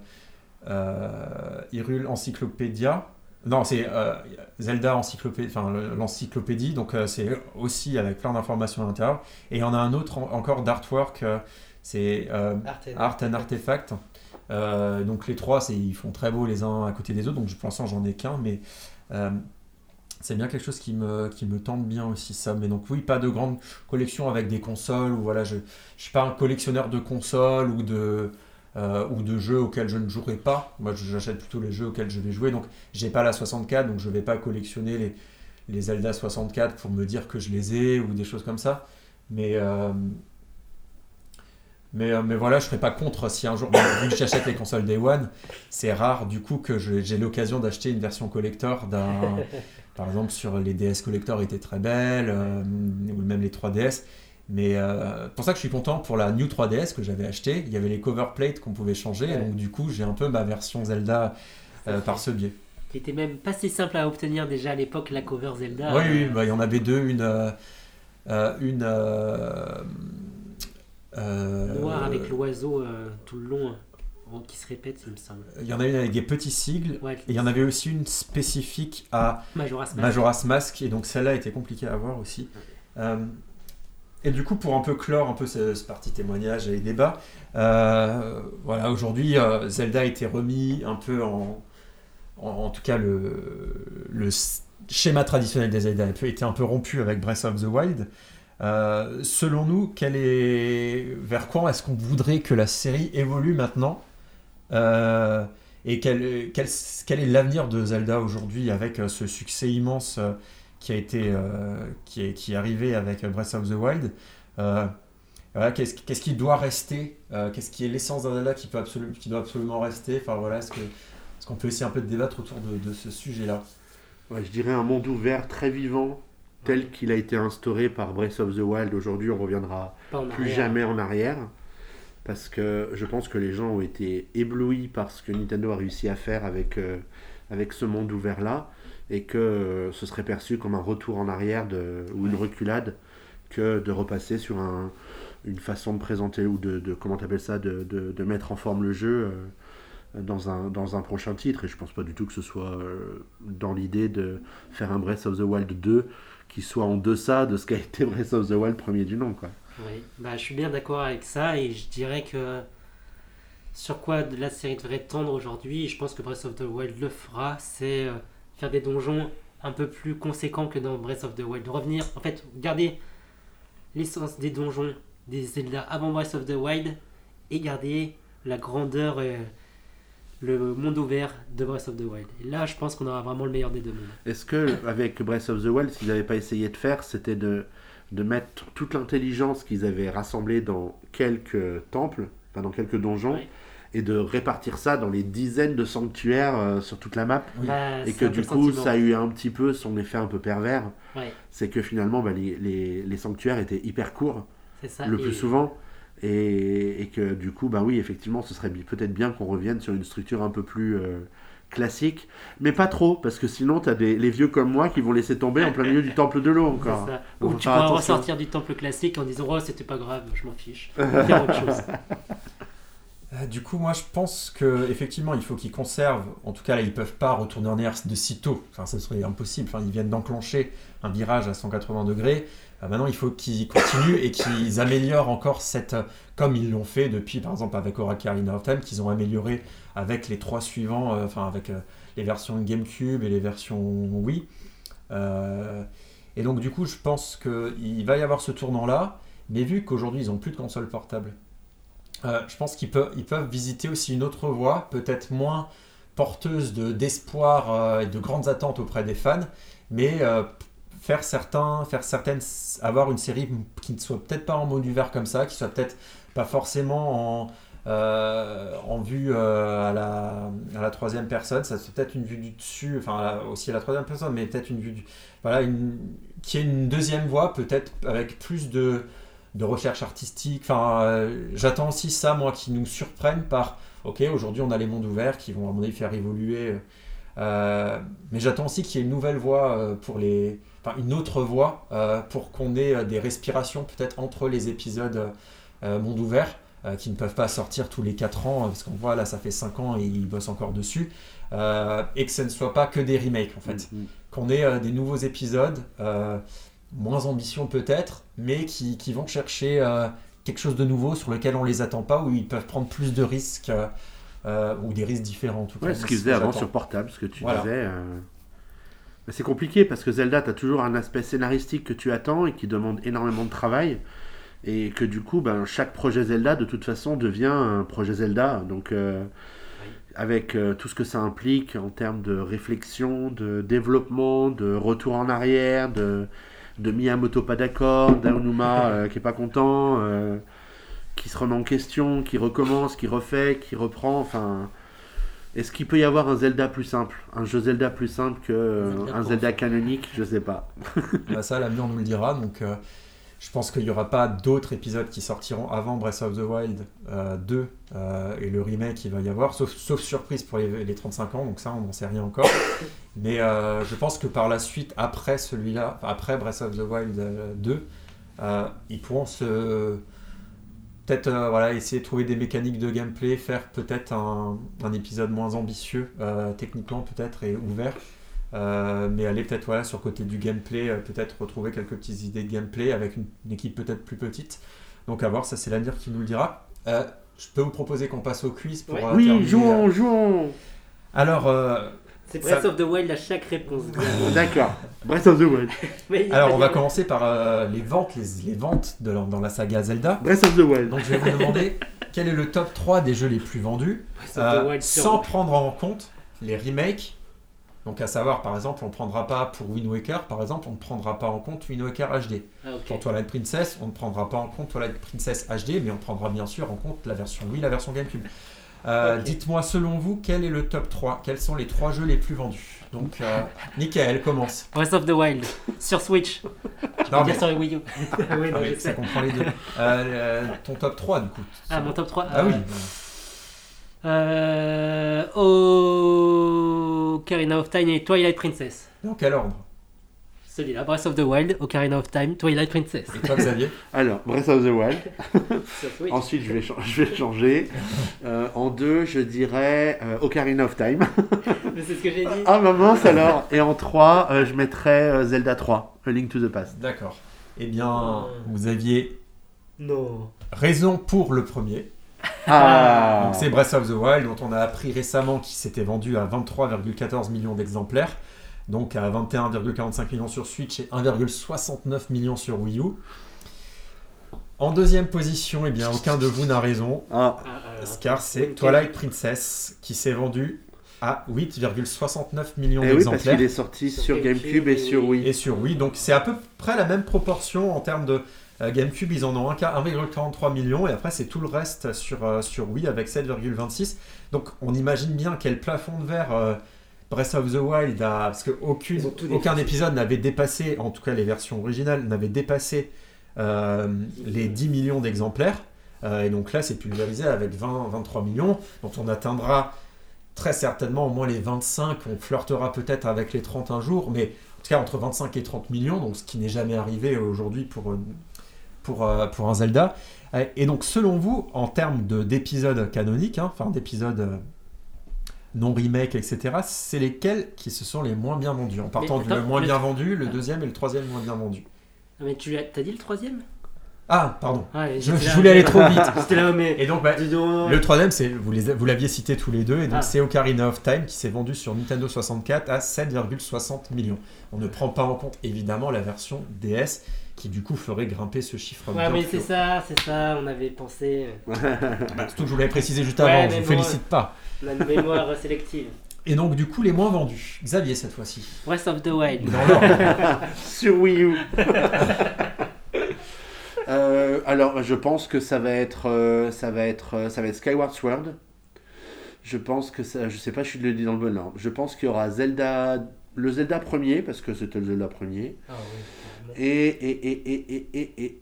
euh, Hyrule Encyclopédia. Non, c'est euh, Zelda Encyclopédie, enfin le- l'encyclopédie, donc euh, c'est aussi avec plein d'informations à l'intérieur. Et il y en a un autre en- encore d'artwork, euh, c'est euh, Art and Artifact. Euh, donc les trois, ils font très beau les uns à côté des autres, donc pour l'instant j'en ai qu'un, mais euh, c'est bien quelque chose qui me, tente bien aussi ça. Mais donc oui, pas de grande collection avec des consoles, ou voilà, je ne suis pas un collectionneur de consoles ou de, euh, ou de jeux auxquels je ne jouerai pas. Moi j'achète plutôt les jeux auxquels je vais jouer, donc j'ai pas la 64, donc je vais pas collectionner les, les Zelda 64 pour me dire que je les ai, ou des choses comme ça. Mais... euh, mais, euh, mais voilà, je serais pas contre si un jour, bon, vu que j'achète les consoles Day One, c'est rare du coup que j'ai l'occasion d'acheter une version collector d'un. Par exemple, sur les DS collector étaient très belles, euh, ou même les 3DS. Mais euh, pour ça que je suis content pour la New 3DS que j'avais acheté. Il y avait les cover plates qu'on pouvait changer, et donc du coup, j'ai un peu ma version Zelda par ce biais. Qui était même pas si simple à obtenir déjà à l'époque, la cover Zelda. oui, oui, bah, il y en avait deux, une. euh, une euh, Noir avec l'oiseau euh, tout le long, euh, qui se répète, il me semble. Il y en a une avec des petits sigles. Ouais, Et il y en avait aussi une spécifique à Majora's Mask. Majora's Mask, et donc celle-là était compliquée à avoir aussi. Euh, et du coup, pour un peu clore un peu ce, ce parti témoignage et débat, euh, voilà, aujourd'hui, euh, Zelda a été remis un peu en, en, en tout cas le, schéma traditionnel des Zelda a été un peu rompu avec Breath of the Wild. Euh, selon nous, vers quoi est-ce qu'on voudrait que la série évolue maintenant Euh, Et quel, est l'avenir de Zelda aujourd'hui avec euh, ce succès immense qui a été qui, est, qui est arrivé avec Breath of the Wild. Qu'est-ce, qui doit rester Qu'est-ce qui est l'essence d'un Zelda qui, peut absolument, qui doit absolument rester Enfin voilà, est-ce, qu'on peut essayer un peu de débattre autour de, ce sujet-là? Je dirais un monde ouvert très vivant, tel qu'il a été instauré par Breath of the Wild. Aujourd'hui, on reviendra plus jamais en arrière. Parce que je pense que les gens ont été éblouis par ce que Nintendo a réussi à faire avec, euh, avec ce monde ouvert-là. Et que euh, ce serait perçu comme un retour en arrière de, ou une reculade que de repasser sur un, une façon de présenter ou de, de comment t'appelles ça, de, de, de, mettre en forme le jeu. Euh, dans un, dans un prochain titre. Et je pense pas du tout que ce soit dans l'idée de faire un Breath of the Wild 2 qui soit en deçà de ce qu'a été Breath of the Wild premier du nom. Quoi. Oui, bah, je suis bien d'accord avec ça et je dirais que sur quoi la série devrait tendre aujourd'hui, je pense que Breath of the Wild le fera, c'est euh, faire des donjons un peu plus conséquents que dans Breath of the Wild. Revenir, en fait, garder l'essence des donjons des Zelda avant Breath of the Wild et garder la grandeur et le monde ouvert de Breath of the Wild. Et là, je pense qu'on aura vraiment le meilleur des deux mondes. Est-ce que avec Breath of the Wild, s'ils n'avaient pas essayé de faire, c'était de, de mettre toute l'intelligence qu'ils avaient rassemblée dans quelques temples, enfin dans quelques donjons, et de répartir ça dans les dizaines de sanctuaires euh, sur toute la map, bah, et que du coup, ça a eu un petit peu son effet un peu pervers. C'est que finalement, bah, les, les, les, sanctuaires étaient hyper courts, ça, le plus souvent. Et, que du coup, bah oui, effectivement, ce serait peut-être bien qu'on revienne sur une structure un peu plus euh, classique, mais pas trop, parce que sinon, tu as des, les vieux comme moi qui vont laisser tomber en plein milieu du temple de l'eau encore. Ou tu pourras ressortir du temple classique en disant Oh, c'était pas grave, je m'en fiche. Faire autre chose. Euh, du coup, moi, je pense que effectivement, il faut qu'ils conservent. En tout cas, là, ils peuvent pas retourner en air de sitôt. Enfin, ce serait impossible. Enfin, ils viennent d'enclencher un virage à 180 degrés. Euh, maintenant, il faut qu'ils continuent et qu'ils améliorent encore cette, comme ils l'ont fait depuis, par exemple, avec Oracle of Time, qu'ils ont amélioré avec les trois suivants, euh, enfin avec les versions GameCube et les versions Wii. et donc, du coup, je pense qu'il va y avoir ce tournant-là. Mais vu qu'aujourd'hui, ils n'ont plus de console portable euh, je pense qu'ils peuvent, visiter aussi une autre voie, peut-être moins porteuse de, d'espoir euh, et de grandes attentes auprès des fans, mais euh, faire, certains, faire certaines, avoir une série qui ne soit peut-être pas en mode vert comme ça, qui soit peut-être pas forcément en, en vue à, la, à la troisième personne, ça c'est peut-être une vue du dessus, enfin aussi à la troisième personne, mais peut-être une vue du, voilà, une, qui est une deuxième voie, peut-être avec plus de de recherche artistique. Enfin, euh, j'attends aussi ça, moi, qui nous surprennent par, ok, aujourd'hui on a les mondes ouverts qui vont à mon avis faire évoluer. Euh, mais j'attends aussi qu'il y ait une nouvelle voie euh, pour les, enfin une autre voie pour qu'on ait des respirations peut-être entre les épisodes monde ouvert qui ne peuvent pas sortir tous les 4 ans parce qu'on voit là ça fait 5 ans et ils bossent encore dessus et que ce ne soit pas que des remakes en fait, mm, mm. qu'on ait des nouveaux épisodes moins ambitieux peut-être, mais qui, qui, vont chercher euh, quelque chose de nouveau sur lequel on les attend pas, où ils peuvent prendre plus de risques, euh, ou des risques différents en tout cas. ce qu'ils faisaient avant sur portable, ce que tu disais. Euh. C'est compliqué parce que Zelda, tu as toujours un aspect scénaristique que tu attends et qui demande énormément de travail. Et que du coup, ben, chaque projet Zelda, de toute façon, devient un projet Zelda. Donc, avec tout ce que ça implique en termes de réflexion, de développement, de retour en arrière, de, de Miyamoto pas d'accord, d'Aonuma euh, qui est pas content, euh, qui se remet en question, qui recommence, qui refait, qui reprend. Enfin, est-ce qu'il peut y avoir un Zelda plus simple, un jeu Zelda plus simple que euh, un Zelda canonique? Je sais pas. bah ça, l'avenir nous le dira. Donc, je pense qu'il n'y aura pas d'autres épisodes qui sortiront avant Breath of the Wild 2 et le remake il va y avoir, sauf, sauf surprise pour les, les 35 ans, donc ça on n'en sait rien encore. Mais euh, je pense que par la suite, après celui-là, après Breath of the Wild 2, euh, euh, ils pourront se peut-être voilà, essayer de trouver des mécaniques de gameplay, faire peut-être un, épisode moins ambitieux, techniquement peut-être, et ouvert. mais aller peut-être voilà, sur le côté du gameplay, peut-être retrouver quelques petites idées de gameplay avec une, équipe peut-être plus petite. Donc à voir, ça c'est l'avenir qui nous le dira. je peux vous proposer qu'on passe au quiz pour... oui, jouons, jouons Alors, c'est Breath of the Wild à chaque réponse. D'accord. Breath of the Wild. Alors, on va commencer par euh, les ventes, les, ventes de, dans la saga Zelda. Breath of the Wild. Donc, je vais vous demander quel est le top 3 des jeux les plus vendus, euh, sans prendre en compte les remakes, Donc à savoir, par exemple, on ne prendra pas pour Wind Waker, par exemple, on ne prendra pas en compte Wind Waker HD. Ah, ok. Pour Twilight Princess, on ne prendra pas en compte Twilight Princess HD, mais on prendra bien sûr en compte la version Wii, la version GameCube. Euh, Ok. Dites-moi, selon vous, quel est le top 3 Quels sont les trois jeux les plus vendus? Donc, euh, Michael, commence. Breath of the Wild sur Switch. Non, Bien mais- sur Wii U. oui, non, Ah, ça comprend les deux. Euh, euh, ton top 3, du coup. Ah, mon top 3. Ah oui. Euh, Ocarina of Time et Twilight Princess. Dans quel ordre? Celui-là, Breath of the Wild, Ocarina of Time, Twilight Princess. Et toi, Xavier Alors, Breath of the Wild. Ensuite, je vais, cha- je vais changer. Euh, en deux, je dirais euh, Ocarina of Time. Mais c'est ce que j'ai dit. Ah, ma mince alors Et en trois, euh, je mettrais euh, Zelda 3, A Link to the Past. D'accord. Eh bien, vous aviez Non. raison pour le premier. Ah Donc c'est Breath of the Wild dont on a appris récemment qu'il s'était vendu à 23,14 millions d'exemplaires, donc à 21,45 millions sur Switch et 1,69 millions sur Wii U. En deuxième position, eh bien aucun de vous n'a raison, Ah, car c'est. Twilight Princess qui s'est vendu à 8,69 millions Eh oui, parce d'exemplaires qu'il est sorti Sur GameCube et sur Wii. et sur Wii. Donc c'est à peu près la même proportion en termes de euh, GameCube. Ils en ont un quart- 1,43 millions et après c'est tout le reste sur, euh, sur Wii avec 7,26. Donc on imagine bien quel plafond de verre euh, Breath of the Wild a. Parce tout aucun épisode n'avait dépassé, en tout cas les versions originales, n'avait dépassé euh, les 10 millions d'exemplaires. Euh, et donc là c'est pulvérisé avec 20-23 millions. Donc on atteindra très certainement au moins les 25. On flirtera peut-être avec les 30 un jour, mais en tout cas entre 25 et 30 millions, donc ce qui n'est jamais arrivé aujourd'hui pour, euh, pour, pour un Zelda. Et donc selon vous, en termes de- d'épisodes canoniques, hein, enfin d'épisodes euh, non remake, etc., c'est lesquels qui se sont les moins bien vendus En partant du moins bien vendu, le deuxième et le troisième moins bien vendu. Ah, Mais tu t'as dit le troisième? Ah, pardon. Ah, Je, voulais aller trop vite. C'était là, mais. Et donc, bah, donc. le troisième, c'est vous les vous l'aviez cité tous les deux, et donc Ah. c'est Ocarina of Time qui s'est vendu sur Nintendo 64 à 7,60 millions. On ne prend pas en compte évidemment la version DS qui du coup ferait grimper ce chiffre. Ouais, mais c'est ça, c'est ça, on avait pensé. Bah, surtout que je vous l'avais précisé juste Ouais, avant, je mais vous bon, félicite pas. On a une mémoire sélective. Et donc du coup les moins vendus. Xavier cette fois-ci. Breath of the Wild. Dans l'ordre. sur Wii U. Euh, alors, je pense que ça va être, euh, ça va être, euh, ça va être Skyward Sword. Je pense que ça, je sais pas, je suis le dis dans le bon ordre. Je pense qu'il y aura Zelda, le Zelda premier parce que c'était le Zelda premier. Ah oui. Et, et,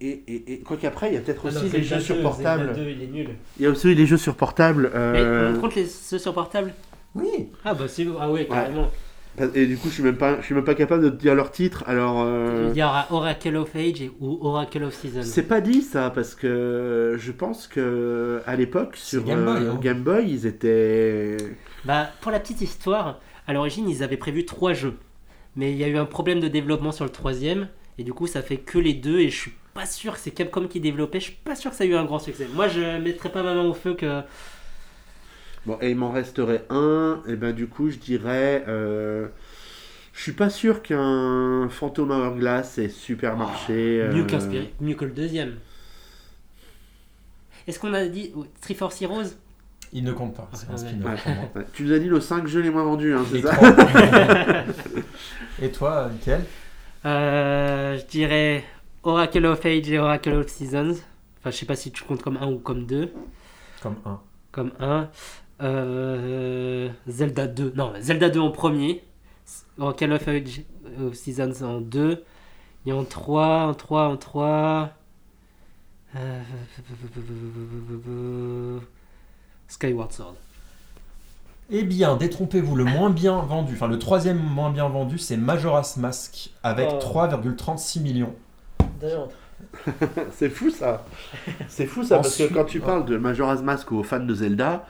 et, et, quoi qu'après, il y a peut-être aussi les jeux sur portable. Il y a aussi euh, les jeux sur portable. Mais contre les jeux sur portable Oui. Ah bah c'est ah oui carrément. Et du coup, je suis même pas, je suis même pas capable de dire leur titre. Alors, euh... il y aura Oracle of Age ou Oracle of Season. C'est pas dit ça parce que je pense que à l'époque sur Game Boy. Euh, hein. Game Boy, ils étaient. Bah, pour la petite histoire, à l'origine, ils avaient prévu trois jeux, mais il y a eu un problème de développement sur le troisième et du coup ça fait que les deux et je suis pas sûr que c'est Capcom qui développait. Je suis pas sûr que ça ait eu un grand succès. Moi je mettrais pas ma main au feu que bon et il m'en resterait un et ben du coup je dirais euh, je suis pas sûr qu'un Phantom Hourglass ait super marché mieux euh, qu'un Spirit- mieux que le deuxième. Est-ce qu'on a dit oh, Three Force Heroes? Il ne compte pas. C'est un Ouais. spin-off Ouais. pour moi. Ouais. Tu nous as dit nos 5 jeux les moins vendus hein, c'est ça? Et toi, Mickaël Euh, Je dirais Oracle of Age et Oracle of Seasons. Enfin je sais pas si tu comptes comme un ou comme deux. Comme un. comme 1. Euh, Zelda 2. Non, Zelda 2 en premier. Oracle of Age of Seasons en 2. Et en 3, en 3, en 3. euh, Skyward Sword. Eh bien, détrompez-vous, le moins bien vendu, enfin le troisième moins bien vendu, c'est Majora's Mask avec Oh. 3,36 millions. c'est fou ça c'est fou ça parce que Ensuite- quand tu parles de Majora's Mask aux fans de Zelda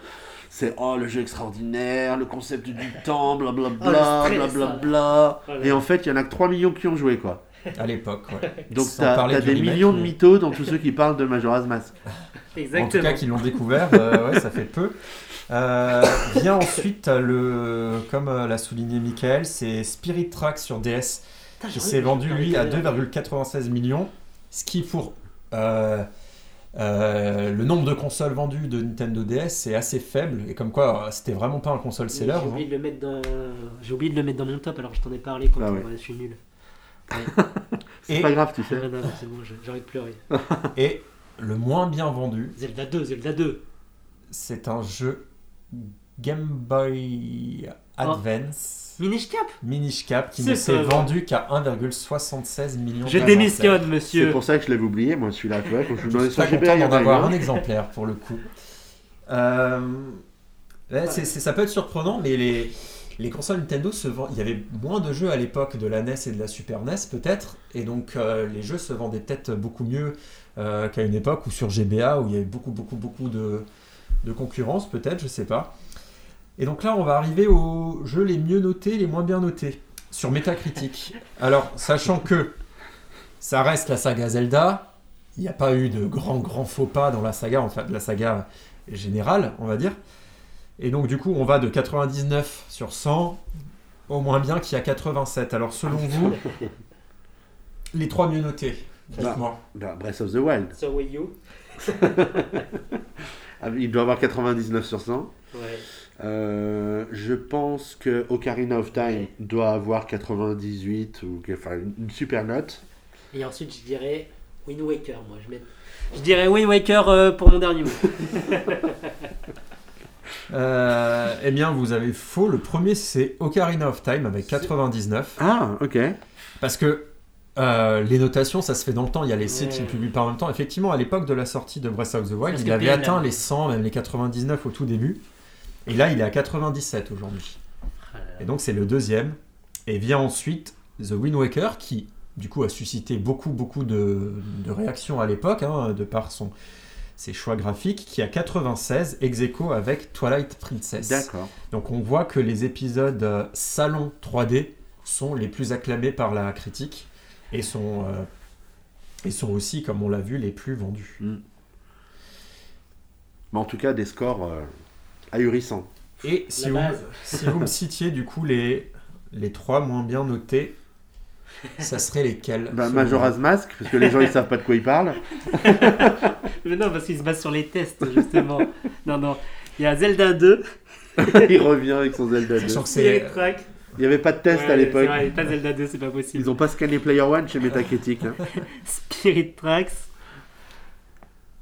c'est oh le jeu extraordinaire le concept du temps blablabla Oh, le stress, blablabla Oh là. et en fait il y en a que 3 millions qui ont joué quoi À l'époque, ouais. Donc Sans t'as parler t'as du des remake, millions de mais- mythos dans tous ceux qui parlent de Majora's Mask. En tout cas, qui l'ont découvert, euh, ouais, ça fait peu. Euh, vient ensuite, le, comme euh, l'a souligné Michael, c'est Spirit Track sur DS qui s'est vendu lui à de- 2,96 millions, ce qui pour euh, euh, le nombre de consoles vendues de Nintendo DS est assez faible et comme quoi c'était vraiment pas un console seller. J'ai hein. oublié, de le mettre dans... J'ai oublié de le mettre dans mon top alors je t'en ai parlé quand Ah ouais. je suis nul. C'est Et- pas grave, tu sais. Ah, non, non, c'est bon, j'ai j'ai envie de pleurer. Et le moins bien vendu, Zelda 2, Zelda 2. c'est un jeu Game Boy Advance Minish Cap Minish Cap qui C'est ne s'est vendu qu'à 1,76 million Je démissionne, C'est monsieur. pour ça que je l'avais oublié, moi, celui-là. Tu vois, quand je suis pas content d'en avoir un. exemplaire pour le coup. Euh, ouais, c'est- c'est- ça peut être surprenant, mais les, les consoles Nintendo se vendent. Il y avait moins de jeux à l'époque de la NES et de la Super NES, peut-être, et donc euh, les jeux se vendaient peut-être beaucoup mieux euh, qu'à une époque où sur GBA, où il y avait beaucoup, beaucoup, beaucoup de, de concurrence, peut-être, je sais pas. Et donc là, on va arriver aux jeux les mieux notés, les moins bien notés, sur Metacritic. Alors, sachant que ça reste la saga Zelda, il n'y a pas eu de grands, grands faux pas dans la saga, enfin, de la saga générale, on va dire. Et donc, du coup, on va de 99 sur 100 au moins bien qui a 87. Alors, selon vous, les trois mieux notés, dites-moi. Bah, Breath of the Wild. Sur Wii U Il doit avoir 99 sur 100. Ouais. Euh, je pense que Ocarina of Time Ouais. doit avoir 98 ou enfin une une super note. Et ensuite, je dirais Wind Waker, moi. Je, mets... je dirais Wind Waker euh, pour mon dernier mot. Euh, eh bien, vous avez faux. Le premier, c'est Ocarina of Time avec 99. Ah, ok. Parce que euh, les notations, ça se fait dans le temps. Il y a les sites qui ne publient pas en même temps. Effectivement, à l'époque de la sortie de Breath of the Wild, il avait atteint les 100, même les 99 au tout début. Et là, il est à 97 aujourd'hui. Ah. Et donc, c'est le deuxième. Et vient ensuite The Wind Waker, qui, du coup, a suscité beaucoup, beaucoup de, de réactions à l'époque, hein, de par son, ses choix graphiques, qui a 96, ex aequo avec Twilight Princess. D'accord. Donc on voit que les épisodes euh, salon 3D sont les plus acclamés par la critique et sont, euh, et sont aussi, comme on l'a vu, les plus vendus. Mais en tout cas, des scores euh, ahurissants. Et si vous, si vous me citiez du coup les, les trois moins bien notés, ça serait lesquels Bah, Majora's Mask, parce que les gens ils savent pas de quoi ils parlent. Mais non, parce qu'il se base sur les tests, justement. non, non. Il y a Zelda 2. il revient avec son Zelda 2. Sachant que Spirit c'est. Il n'y avait pas de test Ouais, à l'époque. c'est Pas Zelda 2, c'est pas possible. Ils ont pas scanné Player One chez Metacritic. hein. Spirit Tracks.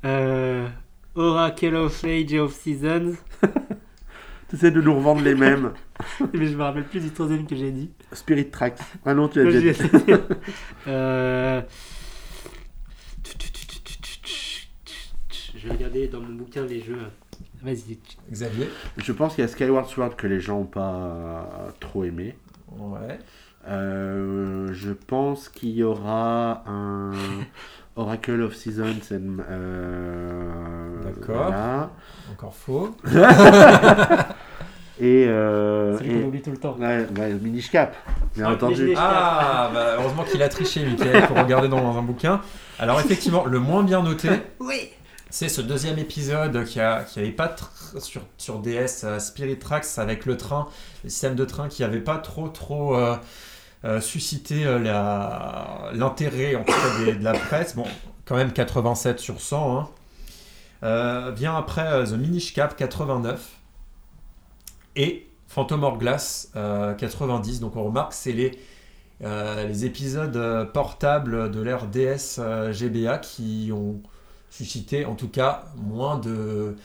Euh, Oracle of Age of Seasons. T'essaies de nous revendre les mêmes. Mais je me rappelle plus du troisième que j'ai dit. Spirit Tracks. Ah non, tu as déjà dit. Euh, Je vais regarder dans mon bouquin les jeux. Vas-y. Xavier. Je pense qu'il y a Skyward Sword que les gens n'ont pas trop aimé. Ouais. Euh, je pense qu'il y aura un Oracle of Seasons. and, euh, D'accord. voilà. Encore faux. Et, euh, C'est lui qu'on et- oublie tout le temps. ouais, Minish Cap, bien Ah, entendu. Minish- Ah, bah, heureusement qu'il a triché, Michael, pour regarder dans un bouquin. Alors effectivement, le moins bien noté, Oui. C'est ce deuxième épisode qui a avait pas sur, DS euh, Spirit Tracks avec le train, le système de train qui avait pas trop trop euh, euh, suscité l'intérêt en de la presse. Bon, quand même 87 sur 100. hein. Vient après The Minish Cap 89 et Phantom Hourglass euh, 90. Donc on remarque c'est les les épisodes portables de l'ère DS GBA qui ont suscité en tout cas moins de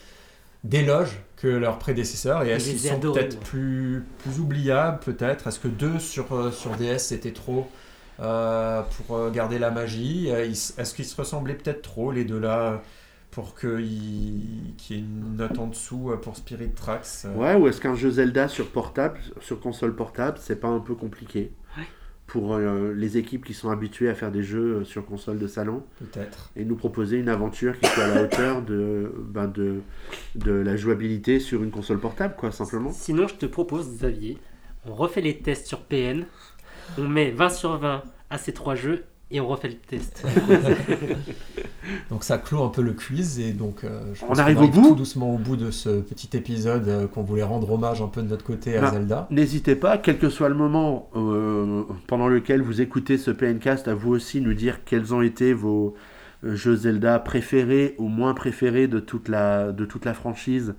d'éloges que leurs prédécesseurs. Et Je est-ce les qu'ils ai sont peut-être plus, plus oubliables peut-être? Est-ce que deux sur, euh, sur DS c'était trop euh, pour euh, garder la magie? Est-ce qu'ils se ressemblaient peut-être trop les deux là pour qu'il y ait une note en dessous pour Spirit Tracks Ouais, ou est-ce qu'un jeu Zelda sur portable, sur console portable, c'est pas un peu compliqué? Ouais. Pour euh, les équipes qui sont habituées à faire des jeux euh, sur console de salon peut-être et nous proposer une aventure qui soit à la hauteur de, ben de, de la jouabilité sur une console portable, quoi, simplement. Sinon, je te propose, Xavier, on refait les tests sur PN. On met 20 sur 20 à ces trois jeux et on refait le test. Donc ça clôt un peu le quiz et donc euh, je On pense arrive qu'on au bout tout doucement au bout de ce petit épisode euh, qu'on voulait rendre hommage un peu de notre côté à Non. Zelda. N'hésitez pas, quel que soit le moment euh, pendant lequel vous écoutez ce PNcast, à vous aussi nous dire quels ont été vos, euh, jeu Zelda préféré ou moins préféré de toute la, de toute la franchise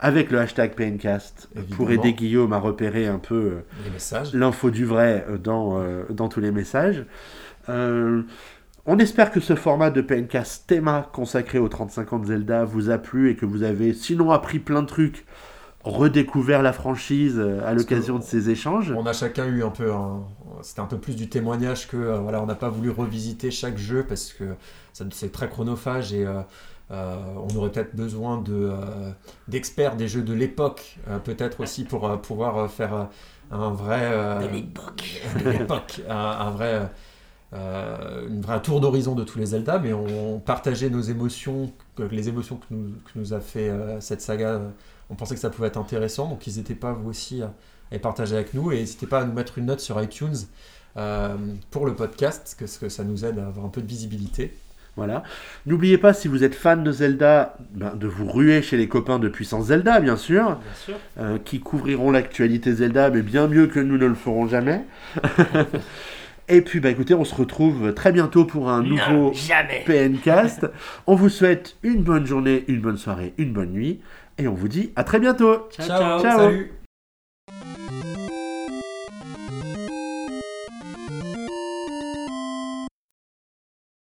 avec le hashtag PNcast pour aider Guillaume à repérer un peu l'info du vrai dans, dans tous les messages. Euh, on espère que ce format de PNcast théma consacré aux 35 ans de Zelda vous a plu et que vous avez sinon appris plein de trucs, redécouvert la franchise euh, à l'occasion de ces échanges. On a chacun eu un peu un... C'était un peu plus du témoignage que euh, voilà, on n'a pas voulu revisiter chaque jeu parce que ça- c'est très chronophage et euh, euh, on aurait peut-être besoin de euh, d'experts des jeux de l'époque, euh, peut-être aussi pour euh, pouvoir faire un vrai euh, De l'époque. de l'époque, un, un vrai euh, une vraie tour d'horizon de tous les Zelda, mais on partageait nos émotions, que- les émotions que nous, que nous a fait euh, cette saga. euh, on pensait que ça pouvait être intéressant, donc n'hésitez pas vous aussi à, à les partager avec nous et n'hésitez pas à nous mettre une note sur iTunes euh, pour le podcast, parce que ça nous aide à avoir un peu de visibilité. Voilà. N'oubliez pas, si vous êtes fan de Zelda, ben, de vous ruer chez les copains de Puissance Zelda, bien sûr, Bien sûr. euh, qui couvriront l'actualité Zelda, mais bien mieux que nous ne le ferons jamais. Et puis, bah, écoutez, on se retrouve très bientôt pour un nouveau Non. PNcast. On vous souhaite une bonne journée, une bonne soirée, une bonne nuit. Et on vous dit à très bientôt. Ciao, ciao. Ciao. Salut